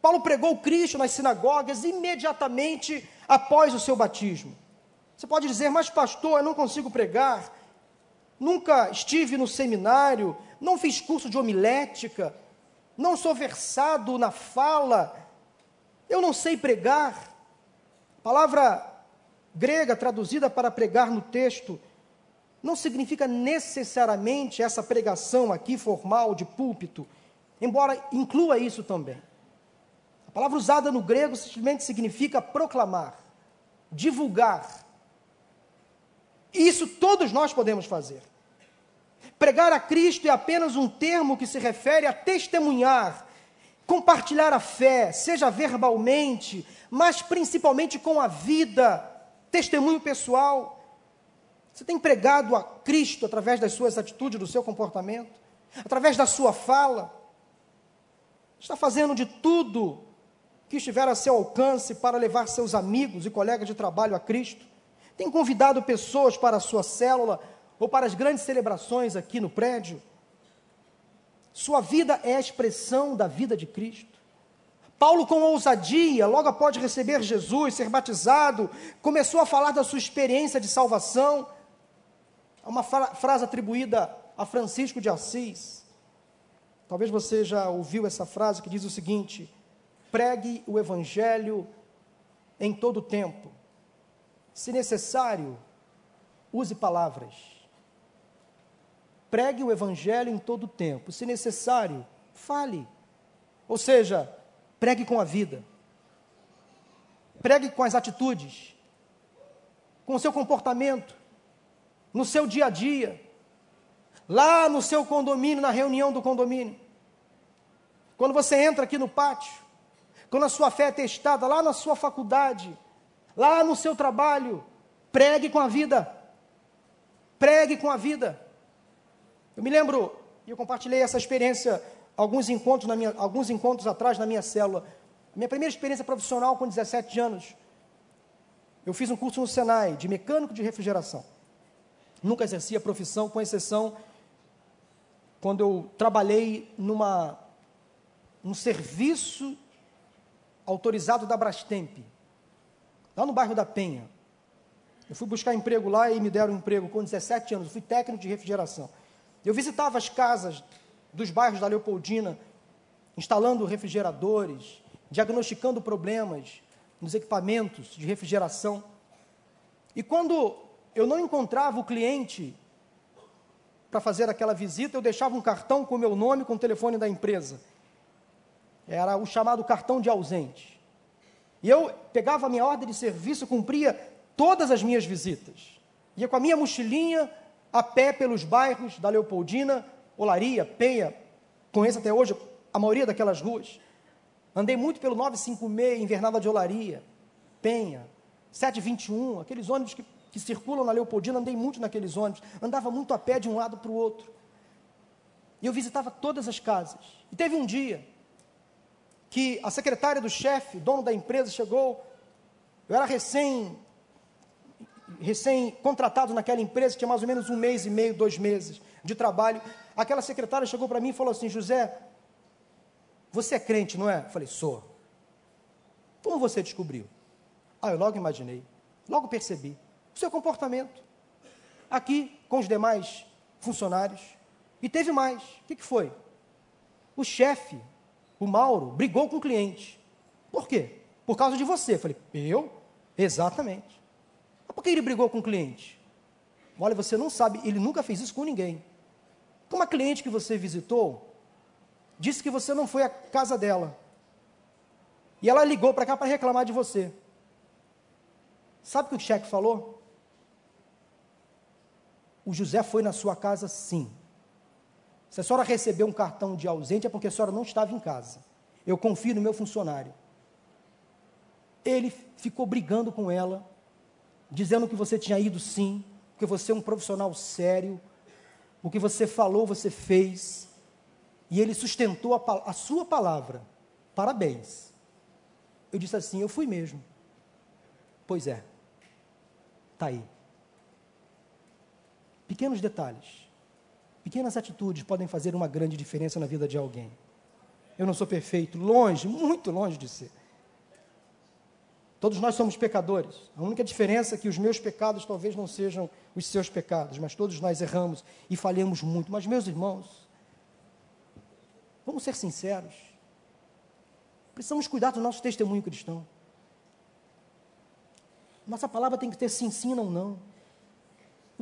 Paulo pregou Cristo nas sinagogas imediatamente após o seu batismo. Você pode dizer, mas pastor, eu não consigo pregar, nunca estive no seminário, não fiz curso de homilética, não sou versado na fala, eu não sei pregar. Palavra grega traduzida para pregar no texto não significa necessariamente essa pregação aqui formal de púlpito, embora inclua isso também. A palavra usada no grego simplesmente significa proclamar, divulgar. E isso todos nós podemos fazer. Pregar a Cristo é apenas um termo que se refere a testemunhar, compartilhar a fé, seja verbalmente, mas principalmente com a vida, testemunho pessoal. Você tem pregado a Cristo através das suas atitudes, do seu comportamento, através da sua fala. Está fazendo de tudo que estiver a seu alcance para levar seus amigos e colegas de trabalho a Cristo. Tem convidado pessoas para a sua célula ou para as grandes celebrações aqui no prédio. Sua vida é a expressão da vida de Cristo. Paulo, com ousadia, logo após receber Jesus, ser batizado, começou a falar da sua experiência de salvação. Há uma frase atribuída a Francisco de Assis. Talvez você já ouviu essa frase que diz o seguinte: pregue o evangelho em todo o tempo. Se necessário, use palavras. Pregue o evangelho em todo o tempo. Se necessário, fale. Ou seja, pregue com a vida. Pregue com as atitudes, com o seu comportamento, no seu dia a dia, lá no seu condomínio, na reunião do condomínio. Quando você entra aqui no pátio, quando a sua fé é testada, lá na sua faculdade, lá no seu trabalho, pregue com a vida. Pregue com a vida. Eu me lembro, e eu compartilhei essa experiência alguns encontros, na minha, alguns encontros atrás na minha célula. Minha primeira experiência profissional com 17 anos. Eu fiz um curso no Senai de mecânico de refrigeração. Nunca exerci a profissão, com exceção quando eu trabalhei numa um serviço autorizado da Brastemp, lá no bairro da Penha. Eu fui buscar emprego lá e me deram um emprego com 17 anos. Eu fui técnico de refrigeração. Eu visitava as casas dos bairros da Leopoldina, instalando refrigeradores, diagnosticando problemas nos equipamentos de refrigeração. E quando eu não encontrava o cliente para fazer aquela visita, eu deixava um cartão com o meu nome, com o telefone da empresa. Era o chamado cartão de ausente. E eu pegava a minha ordem de serviço, cumpria todas as minhas visitas. Ia com a minha mochilinha a pé pelos bairros da Leopoldina, Olaria, Penha, conheço até hoje a maioria daquelas ruas. Andei muito pelo 956, Invernada de Olaria, Penha, 721, aqueles ônibus que, que circulam na Leopoldina, andei muito naqueles ônibus. Andava muito a pé de um lado para o outro. E eu visitava todas as casas. E teve um dia que a secretária do chefe, dono da empresa, chegou. Eu era recém recém contratado naquela empresa, tinha mais ou menos um mês e meio, dois meses de trabalho. Aquela secretária chegou para mim e falou assim: José, você é crente, não é? Eu falei: sou. Como você descobriu? Ah, eu logo imaginei, logo percebi. O seu comportamento. Aqui, com os demais funcionários. E teve mais. O que, que foi? O chefe, o Mauro, brigou com o cliente. Por quê? Por causa de você. Eu falei: eu? Exatamente. Mas por que ele brigou com o cliente? Olha, você não sabe, ele nunca fez isso com ninguém. Uma cliente que você visitou disse que você não foi à casa dela. E ela ligou para cá para reclamar de você. Sabe o que o chefe falou? O José foi na sua casa sim. Se a senhora recebeu um cartão de ausente é porque a senhora não estava em casa. Eu confio no meu funcionário. Ele ficou brigando com ela, dizendo que você tinha ido sim, que você é um profissional sério, o que você falou, você fez. E ele sustentou a, a sua palavra. Parabéns. Eu disse assim: Eu fui mesmo. Pois é. Está aí. Pequenos detalhes, pequenas atitudes podem fazer uma grande diferença na vida de alguém. Eu não sou perfeito, longe, muito longe de ser. Todos nós somos pecadores. A única diferença é que os meus pecados talvez não sejam os seus pecados, mas todos nós erramos e falhamos muito. Mas, meus irmãos, vamos ser sinceros. Precisamos cuidar do nosso testemunho cristão. Nossa palavra tem que ter sim, sim, não, não.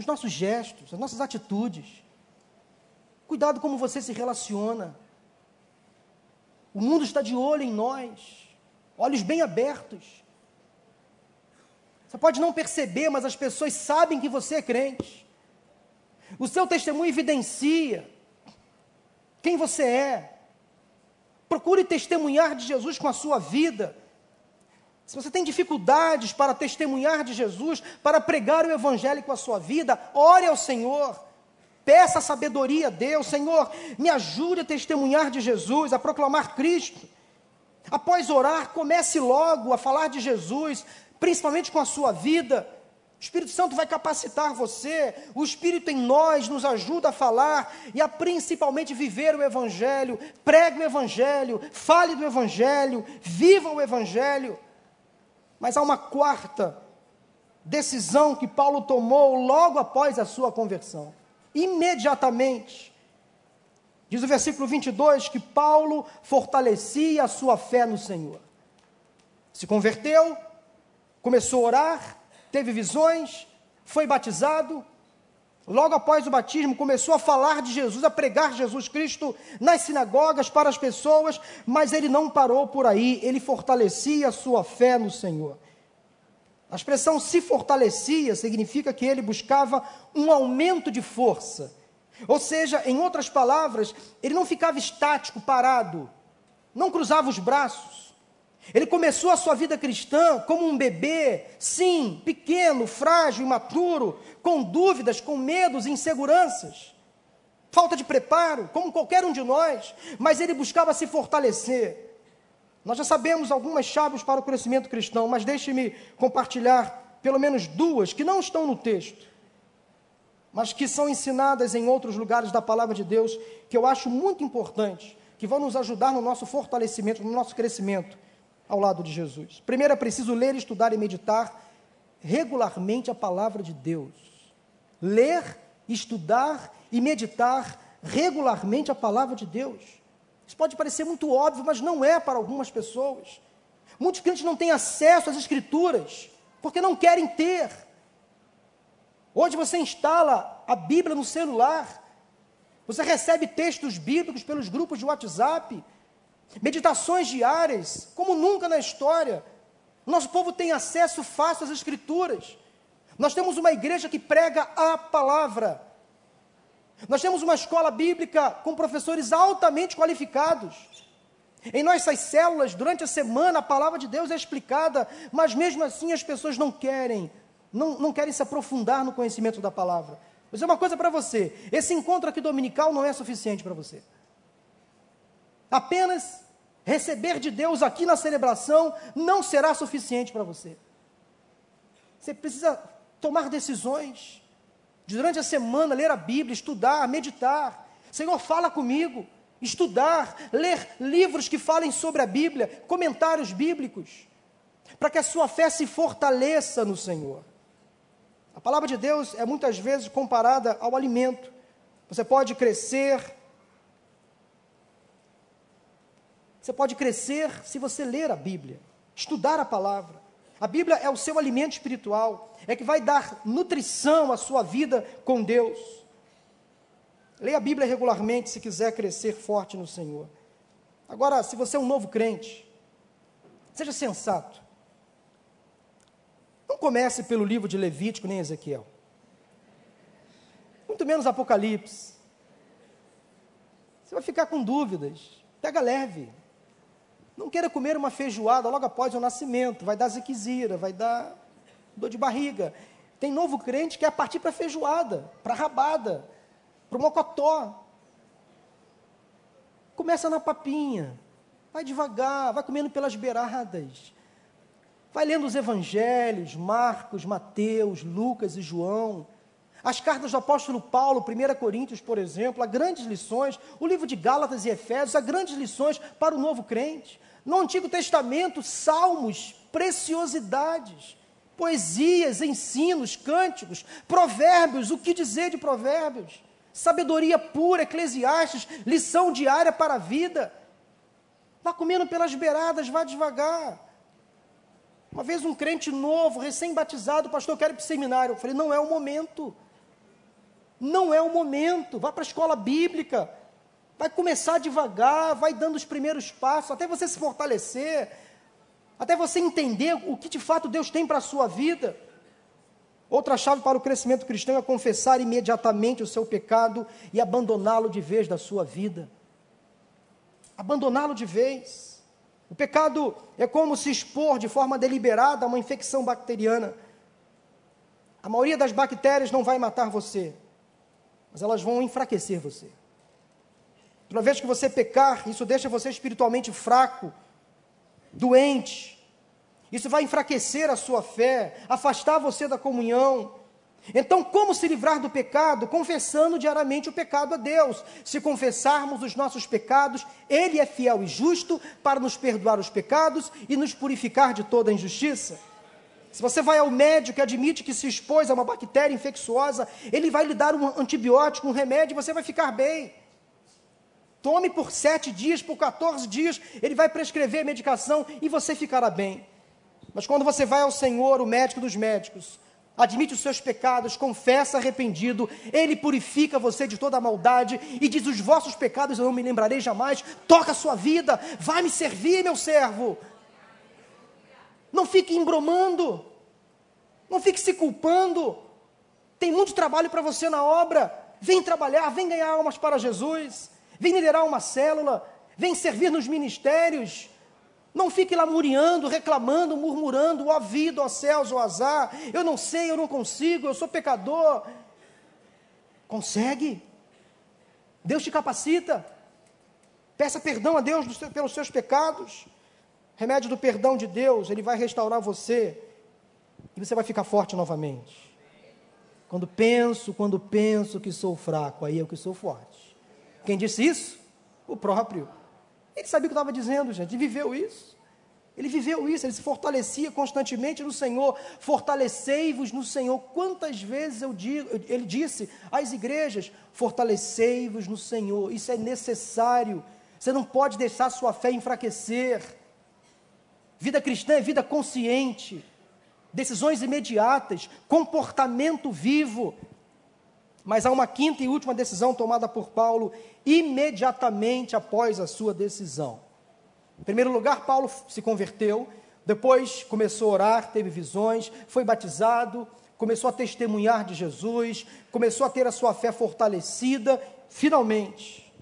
Os nossos gestos, as nossas atitudes. Cuidado como você se relaciona. O mundo está de olho em nós, olhos bem abertos. Você pode não perceber, mas as pessoas sabem que você é crente. O seu testemunho evidencia quem você é. Procure testemunhar de Jesus com a sua vida. Se você tem dificuldades para testemunhar de Jesus, para pregar o Evangelho com a sua vida, ore ao Senhor. Peça sabedoria a Deus, Senhor, me ajude a testemunhar de Jesus, a proclamar Cristo. Após orar, comece logo a falar de Jesus, principalmente com a sua vida. O Espírito Santo vai capacitar você, o Espírito em nós nos ajuda a falar e a principalmente viver o Evangelho. Pregue o Evangelho, fale do Evangelho, viva o Evangelho. Mas há uma quarta decisão que Paulo tomou logo após a sua conversão. Imediatamente. Diz o versículo 22 que Paulo fortalecia a sua fé no Senhor. Se converteu, começou a orar, teve visões, foi batizado. Logo após o batismo, começou a falar de Jesus, a pregar Jesus Cristo nas sinagogas para as pessoas, mas ele não parou por aí, ele fortalecia a sua fé no Senhor. A expressão se fortalecia significa que ele buscava um aumento de força. Ou seja, em outras palavras, ele não ficava estático, parado, não cruzava os braços, ele começou a sua vida cristã como um bebê, sim, pequeno, frágil, imaturo, com dúvidas, com medos, inseguranças, falta de preparo, como qualquer um de nós, mas ele buscava se fortalecer. Nós já sabemos algumas chaves para o crescimento cristão, mas deixe-me compartilhar pelo menos duas que não estão no texto, mas que são ensinadas em outros lugares da palavra de Deus, que eu acho muito importante, que vão nos ajudar no nosso fortalecimento, no nosso crescimento ao lado de Jesus. Primeiro é preciso ler, estudar e meditar regularmente a palavra de Deus. Ler, estudar e meditar regularmente a palavra de Deus. Isso pode parecer muito óbvio, mas não é para algumas pessoas. Muitos crentes não têm acesso às Escrituras, porque não querem ter. Hoje você instala a Bíblia no celular, você recebe textos bíblicos pelos grupos de WhatsApp, meditações diárias, como nunca na história. Nosso povo tem acesso fácil às Escrituras. Nós temos uma igreja que prega a palavra. Nós temos uma escola bíblica com professores altamente qualificados. Em nossas células, durante a semana, a palavra de Deus é explicada, mas mesmo assim as pessoas não querem, não, não querem se aprofundar no conhecimento da palavra. Vou dizer uma coisa para você: esse encontro aqui dominical não é suficiente para você. Apenas receber de Deus aqui na celebração não será suficiente para você. Você precisa tomar decisões. Durante a semana, ler a Bíblia, estudar, meditar. Senhor, fala comigo. Estudar, ler livros que falem sobre a Bíblia, comentários bíblicos, para que a sua fé se fortaleça no Senhor. A palavra de Deus é muitas vezes comparada ao alimento. Você pode crescer, Você pode crescer se você ler a Bíblia, estudar a palavra. A Bíblia é o seu alimento espiritual, é que vai dar nutrição à sua vida com Deus. Leia a Bíblia regularmente se quiser crescer forte no Senhor. Agora, se você é um novo crente, seja sensato. Não comece pelo livro de Levítico nem Ezequiel. Muito menos Apocalipse. Você vai ficar com dúvidas. Pega leve. Não queira comer uma feijoada logo após o nascimento, vai dar ziquezira, vai dar dor de barriga. Tem novo crente que é partir para feijoada, para rabada, para o mocotó. Começa na papinha, vai devagar, vai comendo pelas beiradas. Vai lendo os evangelhos, Marcos, Mateus, Lucas e João. As cartas do apóstolo Paulo, 1 Coríntios, por exemplo, há grandes lições. O livro de Gálatas e Efésios, há grandes lições para o novo crente. No Antigo Testamento, salmos, preciosidades, poesias, ensinos, cânticos, provérbios, o que dizer de provérbios? Sabedoria pura, Eclesiastes, lição diária para a vida. Vá comendo pelas beiradas, vá devagar. Uma vez um crente novo, recém-batizado, pastor, eu quero ir para o seminário. Eu falei, não é o momento. Não é o momento. Vá para a escola bíblica. Vai começar devagar, vai dando os primeiros passos, até você se fortalecer, até você entender o que de fato Deus tem para a sua vida. Outra chave para o crescimento cristão é confessar imediatamente o seu pecado e abandoná-lo de vez da sua vida. Abandoná-lo de vez. O pecado é como se expor de forma deliberada a uma infecção bacteriana. A maioria das bactérias não vai matar você, mas elas vão enfraquecer você. Toda vez que você pecar, isso deixa você espiritualmente fraco, doente, isso vai enfraquecer a sua fé, afastar você da comunhão. Então, como se livrar do pecado? Confessando diariamente o pecado a Deus. Se confessarmos os nossos pecados, Ele é fiel e justo para nos perdoar os pecados e nos purificar de toda injustiça. Se você vai ao médico e admite que se expôs a uma bactéria infecciosa, ele vai lhe dar um antibiótico, um remédio, e você vai ficar bem. Tome por sete dias, por 14 dias, ele vai prescrever medicação e você ficará bem. Mas quando você vai ao Senhor, o médico dos médicos, admite os seus pecados, confessa arrependido, ele purifica você de toda a maldade e diz: Os vossos pecados eu não me lembrarei jamais. Toca a sua vida, vai me servir, meu servo. Não fique embromando, não fique se culpando. Tem muito trabalho para você na obra. Vem trabalhar, vem ganhar almas para Jesus, vem liderar uma célula, vem servir nos ministérios, não fique lamuriando, reclamando, murmurando, ó vida, ó céus, ó azar, eu não sei, eu não consigo, eu sou pecador. Consegue. Deus te capacita. Peça perdão a Deus pelos seus pecados. Remédio do perdão de Deus, Ele vai restaurar você. E você vai ficar forte novamente. Quando penso, quando penso que sou fraco, aí eu que sou forte. Quem disse isso? O próprio. Ele sabia o que estava dizendo, gente, ele viveu isso. Ele viveu isso, ele se fortalecia constantemente no Senhor. Fortalecei-vos no Senhor. Quantas vezes eu digo, ele disse às igrejas: fortalecei-vos no Senhor. Isso é necessário. Você não pode deixar sua fé enfraquecer. Vida cristã é vida consciente, decisões imediatas, comportamento vivo. Mas há uma quinta e última decisão tomada por Paulo imediatamente após a sua decisão. Em primeiro lugar, Paulo se converteu, depois começou a orar, teve visões, foi batizado, começou a testemunhar de Jesus, começou a ter a sua fé fortalecida, finalmente.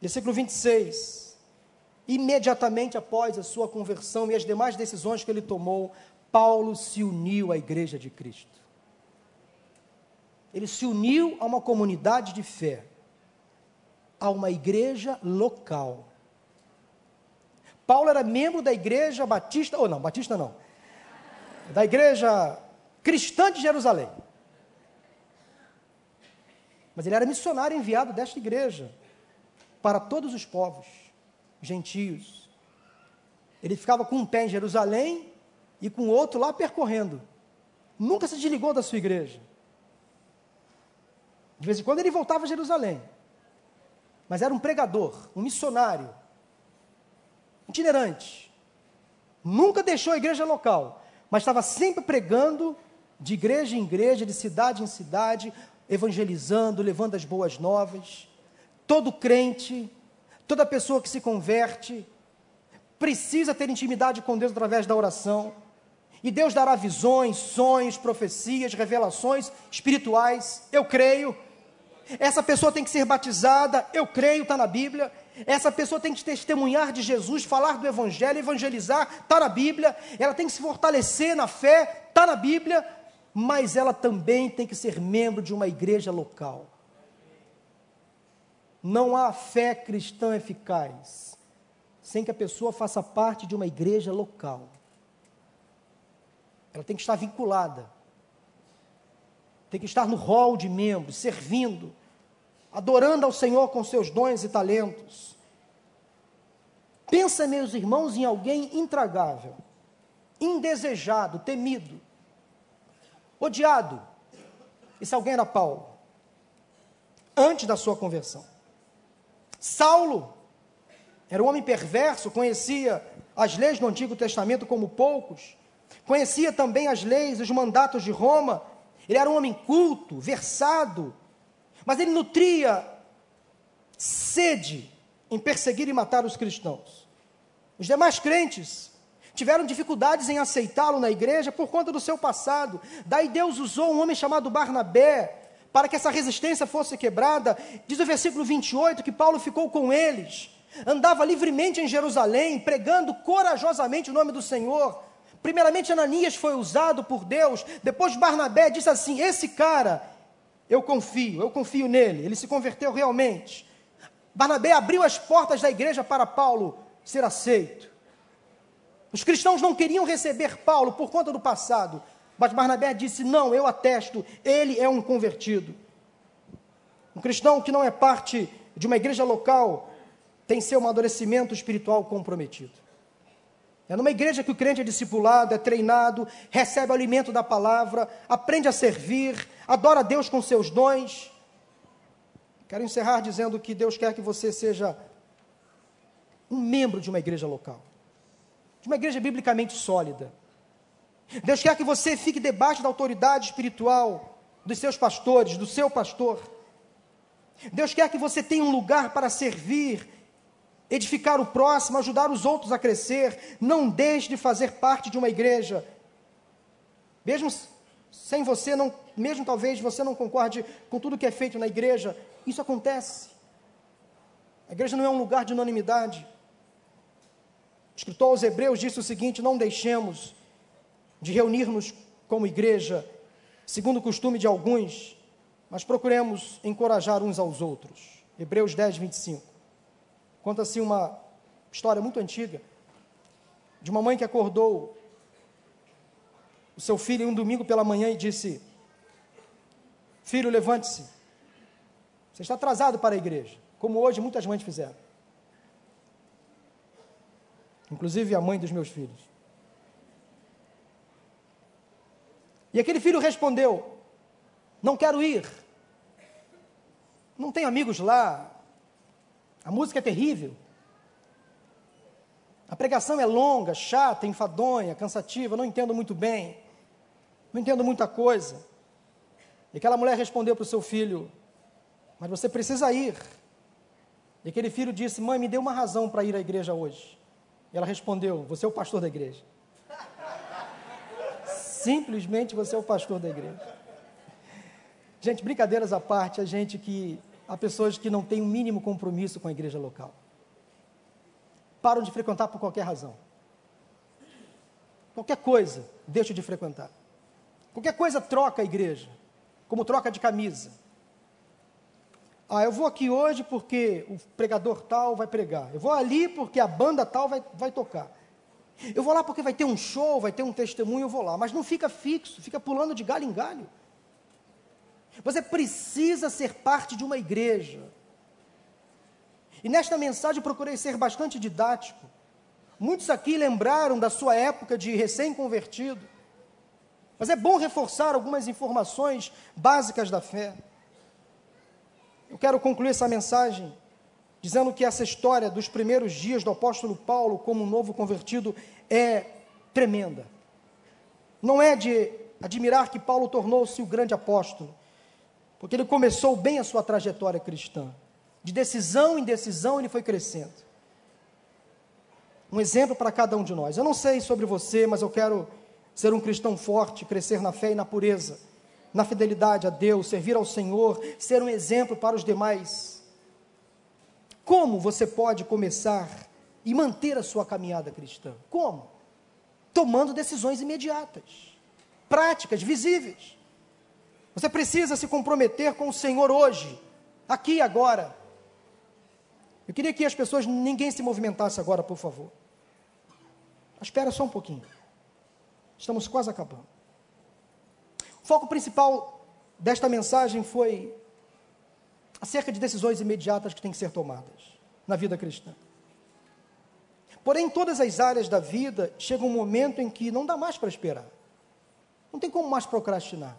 Versículo 26. Imediatamente após a sua conversão e as demais decisões que ele tomou, Paulo se uniu à igreja de Cristo. Ele se uniu a uma comunidade de fé, a uma igreja local. Paulo era membro da igreja batista, ou não, batista não, da igreja cristã de Jerusalém. Mas ele era missionário enviado desta igreja para todos os povos, gentios. Ele ficava com um pé em Jerusalém e com o outro lá percorrendo. Nunca se desligou da sua igreja. De vez em quando ele voltava a Jerusalém. Mas era um pregador, um missionário, itinerante. Nunca deixou a igreja local, mas estava sempre pregando de igreja em igreja, de cidade em cidade, evangelizando, levando as boas novas. Todo crente, toda pessoa que se converte, precisa ter intimidade com Deus através da oração. E Deus dará visões, sonhos, profecias, revelações espirituais. Eu creio. Essa pessoa tem que ser batizada, eu creio, está na Bíblia. Essa pessoa tem que testemunhar de Jesus, falar do Evangelho, evangelizar, está na Bíblia. Ela tem que se fortalecer na fé, está na Bíblia. Mas ela também tem que ser membro de uma igreja local. Não há fé cristã eficaz sem que a pessoa faça parte de uma igreja local. Ela tem que estar vinculada tem que estar no rol de membros, servindo, adorando ao Senhor com seus dons e talentos. Pensa, meus irmãos, em alguém intragável, indesejado, temido, odiado. Esse alguém era Paulo, antes da sua conversão. Saulo era um homem perverso, conhecia as leis do Antigo Testamento como poucos, conhecia também as leis, os mandatos de Roma, ele era um homem culto, versado, mas ele nutria sede em perseguir e matar os cristãos. Os demais crentes tiveram dificuldades em aceitá-lo na igreja por conta do seu passado. Daí Deus usou um homem chamado Barnabé para que essa resistência fosse quebrada. Diz o versículo 28 que Paulo ficou com eles, andava livremente em Jerusalém, pregando corajosamente o nome do Senhor. Primeiramente, Ananias foi usado por Deus, depois Barnabé disse assim: Esse cara, eu confio, eu confio nele, ele se converteu realmente. Barnabé abriu as portas da igreja para Paulo ser aceito. Os cristãos não queriam receber Paulo por conta do passado, mas Barnabé disse: Não, eu atesto, ele é um convertido. Um cristão que não é parte de uma igreja local tem seu amadurecimento espiritual comprometido. É numa igreja que o crente é discipulado, é treinado, recebe o alimento da palavra, aprende a servir, adora a Deus com seus dons. Quero encerrar dizendo que Deus quer que você seja um membro de uma igreja local de uma igreja biblicamente sólida. Deus quer que você fique debaixo da autoridade espiritual dos seus pastores, do seu pastor. Deus quer que você tenha um lugar para servir, edificar o próximo, ajudar os outros a crescer. Não deixe de fazer parte de uma igreja. Mesmo sem você, não, mesmo talvez você não concorde com tudo que é feito na igreja, isso acontece. A igreja não é um lugar de unanimidade. O escritor aos Hebreus disse o seguinte: Não deixemos de reunir-nos como igreja, segundo o costume de alguns, mas procuremos encorajar uns aos outros. Hebreus 10, 25. Conta-se uma história muito antiga de uma mãe que acordou o seu filho um domingo pela manhã e disse: Filho, levante-se. Você está atrasado para a igreja, como hoje muitas mães fizeram inclusive a mãe dos meus filhos. E aquele filho respondeu: Não quero ir. Não tenho amigos lá. A música é terrível. A pregação é longa, chata, enfadonha, cansativa, não entendo muito bem. Não entendo muita coisa. E aquela mulher respondeu para o seu filho: Mas você precisa ir. E aquele filho disse: Mãe, me dê uma razão para ir à igreja hoje. E ela respondeu: Você é o pastor da igreja. Simplesmente você é o pastor da igreja. Gente, brincadeiras à parte, a gente que há pessoas que não têm o um mínimo compromisso com a igreja local. Param de frequentar por qualquer razão. Qualquer coisa, deixa de frequentar. Qualquer coisa troca a igreja, como troca de camisa. Ah, eu vou aqui hoje porque o pregador tal vai pregar. Eu vou ali porque a banda tal vai, vai tocar. Eu vou lá porque vai ter um show, vai ter um testemunho, eu vou lá. Mas não fica fixo, fica pulando de galho em galho. Você precisa ser parte de uma igreja. E nesta mensagem eu procurei ser bastante didático. Muitos aqui lembraram da sua época de recém-convertido. Mas é bom reforçar algumas informações básicas da fé. Eu quero concluir essa mensagem dizendo que essa história dos primeiros dias do apóstolo Paulo como um novo convertido é tremenda. Não é de admirar que Paulo tornou-se o grande apóstolo, porque ele começou bem a sua trajetória cristã. De decisão em decisão ele foi crescendo. Um exemplo para cada um de nós. Eu não sei sobre você, mas eu quero ser um cristão forte, crescer na fé e na pureza na fidelidade a Deus, servir ao Senhor, ser um exemplo para os demais. Como você pode começar e manter a sua caminhada cristã? Como? Tomando decisões imediatas, práticas, visíveis. Você precisa se comprometer com o Senhor hoje, aqui e agora. Eu queria que as pessoas, ninguém se movimentasse agora, por favor. Espera só um pouquinho. Estamos quase acabando. O foco principal desta mensagem foi acerca de decisões imediatas que têm que ser tomadas na vida cristã. Porém, em todas as áreas da vida, chega um momento em que não dá mais para esperar. Não tem como mais procrastinar.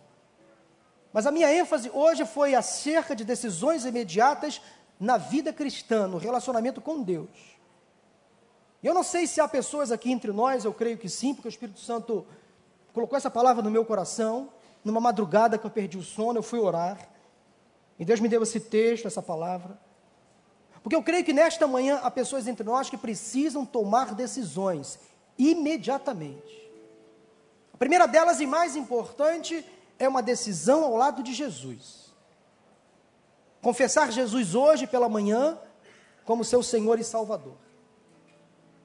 Mas a minha ênfase hoje foi acerca de decisões imediatas na vida cristã, no relacionamento com Deus. Eu não sei se há pessoas aqui entre nós, eu creio que sim, porque o Espírito Santo colocou essa palavra no meu coração numa madrugada que eu perdi o sono, eu fui orar. E Deus me deu esse texto, essa palavra. Porque eu creio que nesta manhã há pessoas entre nós que precisam tomar decisões imediatamente. A primeira delas e mais importante é uma decisão ao lado de Jesus. Confessar Jesus hoje pela manhã como seu Senhor e Salvador.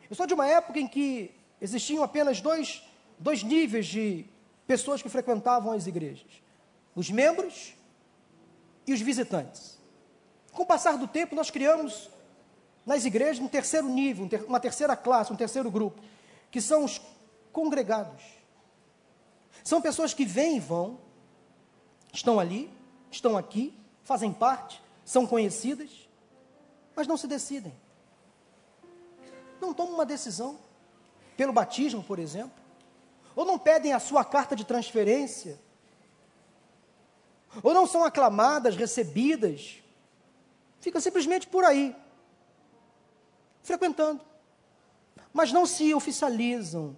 Eu sou de uma época em que existiam apenas dois, dois níveis de pessoas que frequentavam as igrejas: os membros e os visitantes. Com o passar do tempo, nós criamos nas igrejas um terceiro nível, uma terceira classe, um terceiro grupo, que são os congregados. São pessoas que vêm e vão, estão ali, estão aqui, fazem parte, são conhecidas, mas não se decidem. Não tomam uma decisão, pelo batismo, por exemplo, ou não pedem a sua carta de transferência, ou não são aclamadas, recebidas, fica simplesmente por aí, frequentando, mas não se oficializam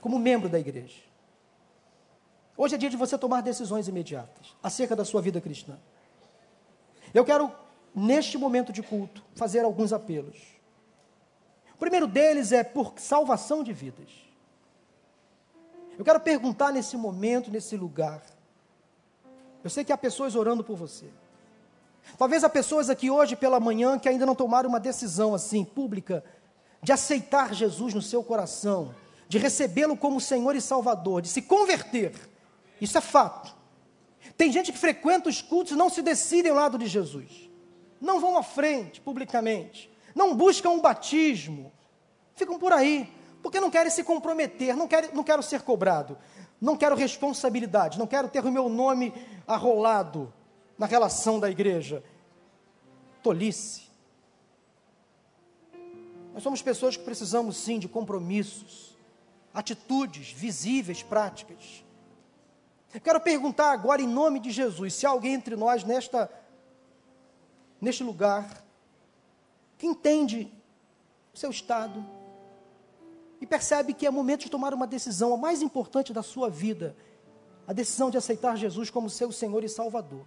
como membro da igreja. Hoje é dia de você tomar decisões imediatas acerca da sua vida cristã. Eu quero, neste momento de culto, fazer alguns apelos. O primeiro deles é por salvação de vidas. Eu quero perguntar nesse momento, nesse lugar. Eu sei que há pessoas orando por você. Talvez há pessoas aqui hoje pela manhã que ainda não tomaram uma decisão assim, pública, de aceitar Jesus no seu coração, de recebê-lo como Senhor e Salvador, de se converter. Isso é fato. Tem gente que frequenta os cultos e não se decidem ao lado de Jesus. Não vão à frente publicamente. Não buscam um batismo. Ficam por aí, porque não querem se comprometer, não, querem, não quero ser cobrado, não quero responsabilidade, não quero ter o meu nome arrolado na relação da igreja. Tolice. Nós somos pessoas que precisamos sim de compromissos, atitudes visíveis, práticas. Eu quero perguntar agora, em nome de Jesus, se há alguém entre nós nesta, neste lugar que entende o seu estado e percebe que é momento de tomar uma decisão, a mais importante da sua vida, a decisão de aceitar Jesus como seu Senhor e Salvador.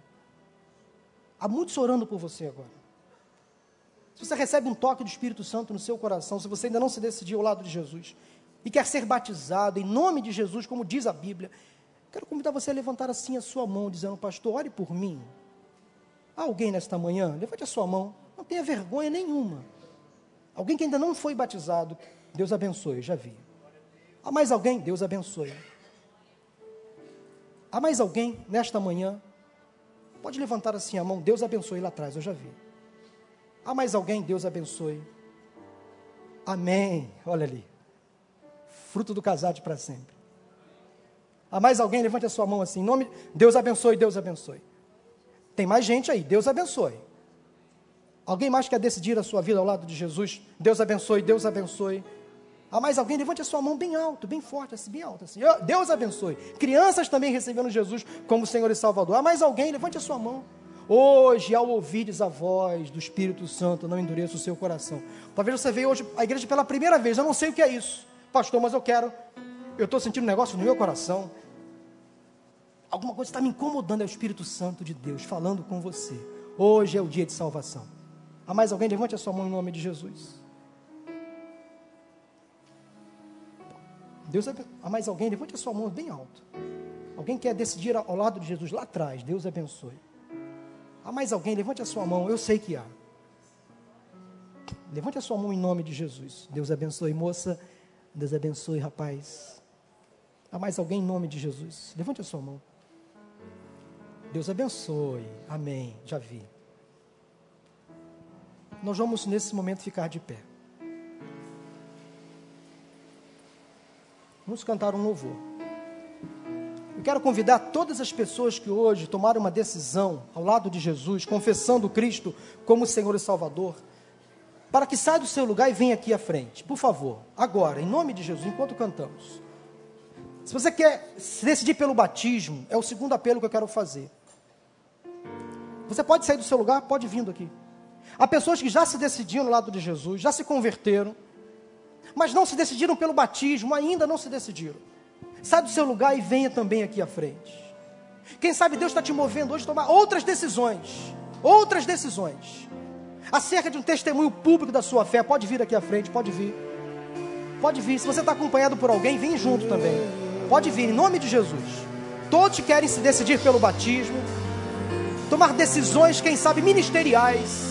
Há muitos orando por você agora. Se você recebe um toque do Espírito Santo no seu coração, se você ainda não se decidiu ao lado de Jesus e quer ser batizado em nome de Jesus, como diz a Bíblia, Quero convidar você a levantar assim a sua mão, dizendo, pastor, ore por mim. Há alguém nesta manhã? Levante a sua mão. Não tenha vergonha nenhuma. Alguém que ainda não foi batizado, Deus abençoe, já vi. Há mais alguém? Deus abençoe. Há mais alguém nesta manhã? Pode levantar assim a mão, Deus abençoe lá atrás, eu já vi. Há mais alguém? Deus abençoe. Amém. Olha ali. Fruto do casado para sempre. Há mais alguém? Levante a sua mão assim. Nome, Deus abençoe, Deus abençoe. Tem mais gente aí, Deus abençoe. Alguém mais quer decidir a sua vida ao lado de Jesus? Deus abençoe, Deus abençoe. Há mais alguém? Levante a sua mão bem alto, bem forte, assim, bem alto. Assim. Deus abençoe. Crianças também recebendo Jesus como Senhor e Salvador. Há mais alguém? Levante a sua mão. Hoje, ao ouvides a voz do Espírito Santo, não endureça o seu coração. Talvez você veja hoje à igreja pela primeira vez. Eu não sei o que é isso, pastor, mas eu quero. Eu estou sentindo um negócio no meu coração alguma coisa está me incomodando, é o Espírito Santo de Deus falando com você. Hoje é o dia de salvação. Há mais alguém? Levante a sua mão em nome de Jesus. Deus, há mais alguém? Levante a sua mão bem alto. Alguém quer decidir ao lado de Jesus lá atrás? Deus abençoe. Há mais alguém? Levante a sua mão. Eu sei que há. Levante a sua mão em nome de Jesus. Deus abençoe, moça. Deus abençoe, rapaz. Há mais alguém em nome de Jesus? Levante a sua mão. Deus abençoe. Amém. Já vi. Nós vamos nesse momento ficar de pé. Vamos cantar um louvor. Eu quero convidar todas as pessoas que hoje tomaram uma decisão ao lado de Jesus, confessando Cristo como Senhor e Salvador, para que saia do seu lugar e venha aqui à frente. Por favor, agora, em nome de Jesus, enquanto cantamos. Se você quer se decidir pelo batismo, é o segundo apelo que eu quero fazer. Você pode sair do seu lugar, pode vindo aqui. Há pessoas que já se decidiram no lado de Jesus, já se converteram, mas não se decidiram pelo batismo, ainda não se decidiram. Sai do seu lugar e venha também aqui à frente. Quem sabe Deus está te movendo hoje a tomar outras decisões. Outras decisões. Acerca de um testemunho público da sua fé. Pode vir aqui à frente, pode vir. Pode vir. Se você está acompanhado por alguém, vem junto também. Pode vir, em nome de Jesus. Todos querem se decidir pelo batismo. Tomar decisões, quem sabe, ministeriais.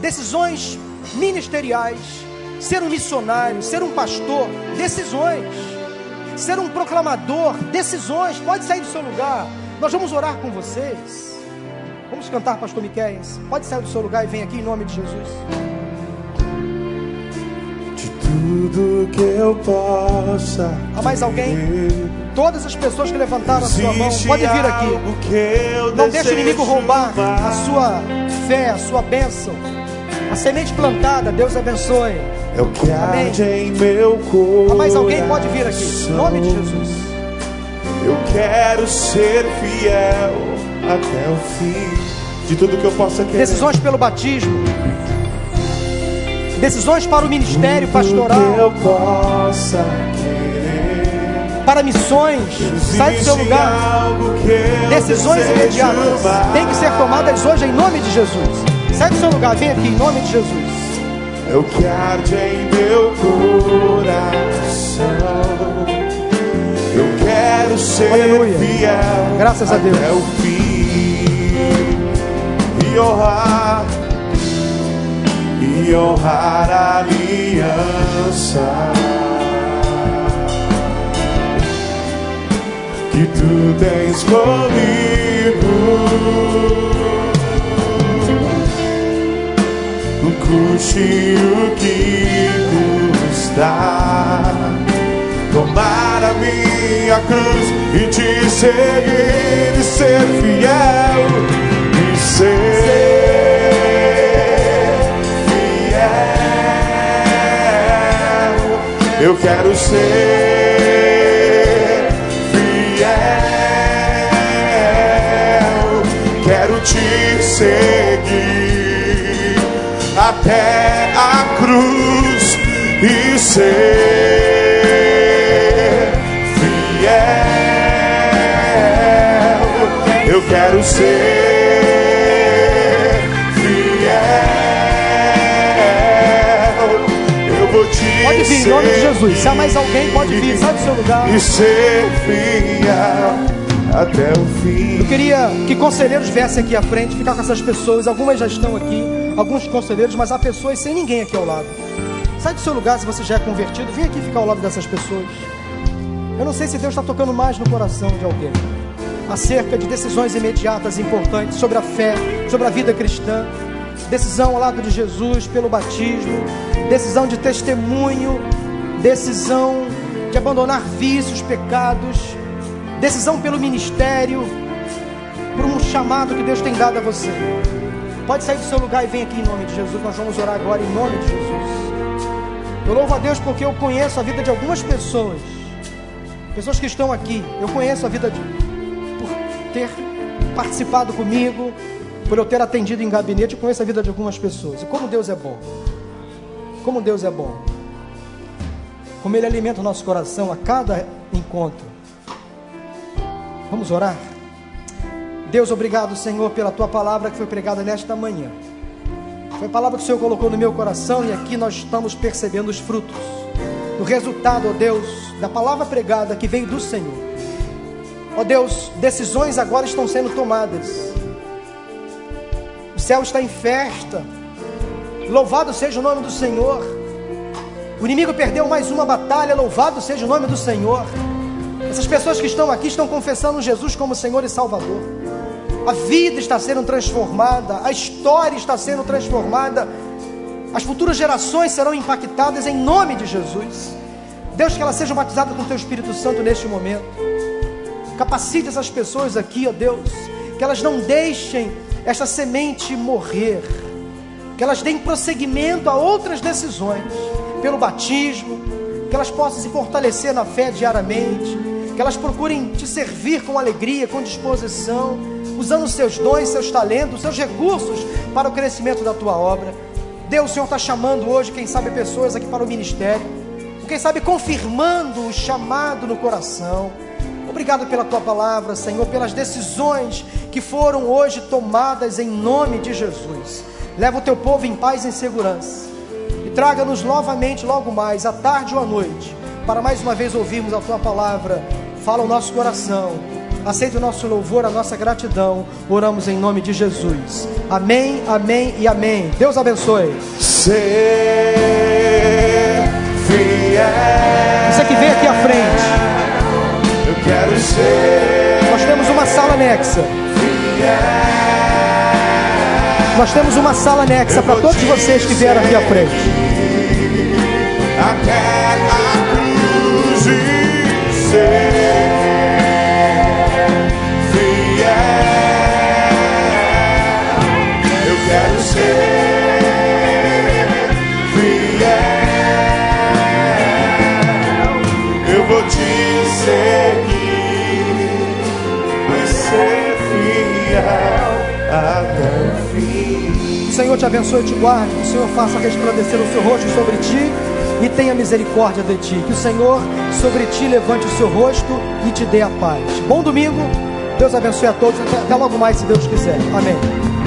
Decisões ministeriais. Ser um missionário, ser um pastor. Decisões. Ser um proclamador. Decisões. Pode sair do seu lugar. Nós vamos orar com vocês. Vamos cantar, pastor Miquéias. Pode sair do seu lugar e vem aqui em nome de Jesus. Tudo que eu possa. Há mais alguém? Todas as pessoas que levantaram a sua mão, podem vir aqui. eu Não deixe o inimigo roubar a sua fé, a sua bênção. A semente plantada, Deus abençoe. É o que Amém. arde em meu coração. Há mais alguém? Pode vir aqui. Em nome de Jesus. Eu quero ser fiel até o fim. De tudo que eu possa querer. Decisões pelo batismo. Decisões para o ministério pastoral. Para missões. Sai do seu lugar. Decisões imediatas. Tem que ser tomadas hoje em nome de Jesus. Sai do seu lugar. Vem aqui em nome de Jesus. É o que arde em meu coração. Eu quero ser Aleluia. fiel. Graças a Deus. Até o fim. E honrar. E honrar a aliança. Que tu tens comigo. custe o que custar. Tomar a minha cruz e te seguir e ser fiel e ser Eu quero ser fiel. Quero te seguir até a cruz e ser fiel. Eu quero ser Pode vir em nome de Jesus. Se há mais alguém, pode vir. Sai do seu lugar. E ser fiel até o fim. Eu queria que conselheiros viessem aqui à frente, ficar com essas pessoas. Algumas já estão aqui, alguns conselheiros, mas há pessoas sem ninguém aqui ao lado. Sai do seu lugar se você já é convertido, vem aqui ficar ao lado dessas pessoas. Eu não sei se Deus está tocando mais no coração de alguém acerca de decisões imediatas importantes sobre a fé, sobre a vida cristã, decisão ao lado de Jesus pelo batismo, decisão de testemunho, decisão de abandonar vícios, pecados, decisão pelo ministério, por um chamado que Deus tem dado a você. Pode sair do seu lugar e vem aqui em nome de Jesus. Nós vamos orar agora em nome de Jesus. Eu louvo a Deus porque eu conheço a vida de algumas pessoas, pessoas que estão aqui. Eu conheço a vida de, por ter participado comigo, por eu ter atendido em gabinete. Eu conheço a vida de algumas pessoas. E como Deus é bom. Como Deus é bom. Como Ele alimenta o nosso coração a cada encontro. Vamos orar? Deus, obrigado, Senhor, pela tua palavra que foi pregada nesta manhã. Foi a palavra que o Senhor colocou no meu coração e aqui nós estamos percebendo os frutos do resultado, ó Deus, da palavra pregada que veio do Senhor. Ó Deus, decisões agora estão sendo tomadas. O céu está em festa. Louvado seja o nome do Senhor. O inimigo perdeu mais uma batalha. Louvado seja o nome do Senhor. Essas pessoas que estão aqui estão confessando Jesus como Senhor e Salvador. A vida está sendo transformada, a história está sendo transformada, as futuras gerações serão impactadas em nome de Jesus. Deus, que elas sejam batizadas com Teu Espírito Santo neste momento. Capacite essas pessoas aqui, ó Deus, que elas não deixem essa semente morrer, que elas deem prosseguimento a outras decisões, pelo batismo, que elas possam se fortalecer na fé diariamente, que elas procurem te servir com alegria, com disposição, usando seus dons, seus talentos, seus recursos para o crescimento da tua obra. Deus, o Senhor está chamando hoje, quem sabe, pessoas aqui para o ministério, quem sabe confirmando o chamado no coração, Obrigado pela tua palavra, Senhor, pelas decisões que foram hoje tomadas em nome de Jesus. Leva o teu povo em paz e em segurança. E traga-nos novamente, logo mais, à tarde ou à noite, para mais uma vez ouvirmos a tua palavra. Fala o nosso coração. Aceita o nosso louvor, a nossa gratidão. Oramos em nome de Jesus. Amém, amém e amém. Deus abençoe. Ser fiel. Você que vem aqui à frente. Nós temos uma sala anexa. Nós temos uma sala anexa para todos vocês que vieram aqui à frente. até a cruz e ser até o fim. O Senhor te abençoe e te guarde. Que o Senhor faça resplandecer o seu rosto sobre ti e tenha misericórdia de ti. Que o Senhor sobre ti levante o seu rosto e te dê a paz. Bom domingo. Deus abençoe a todos. Até, logo mais, se Deus quiser. Amém.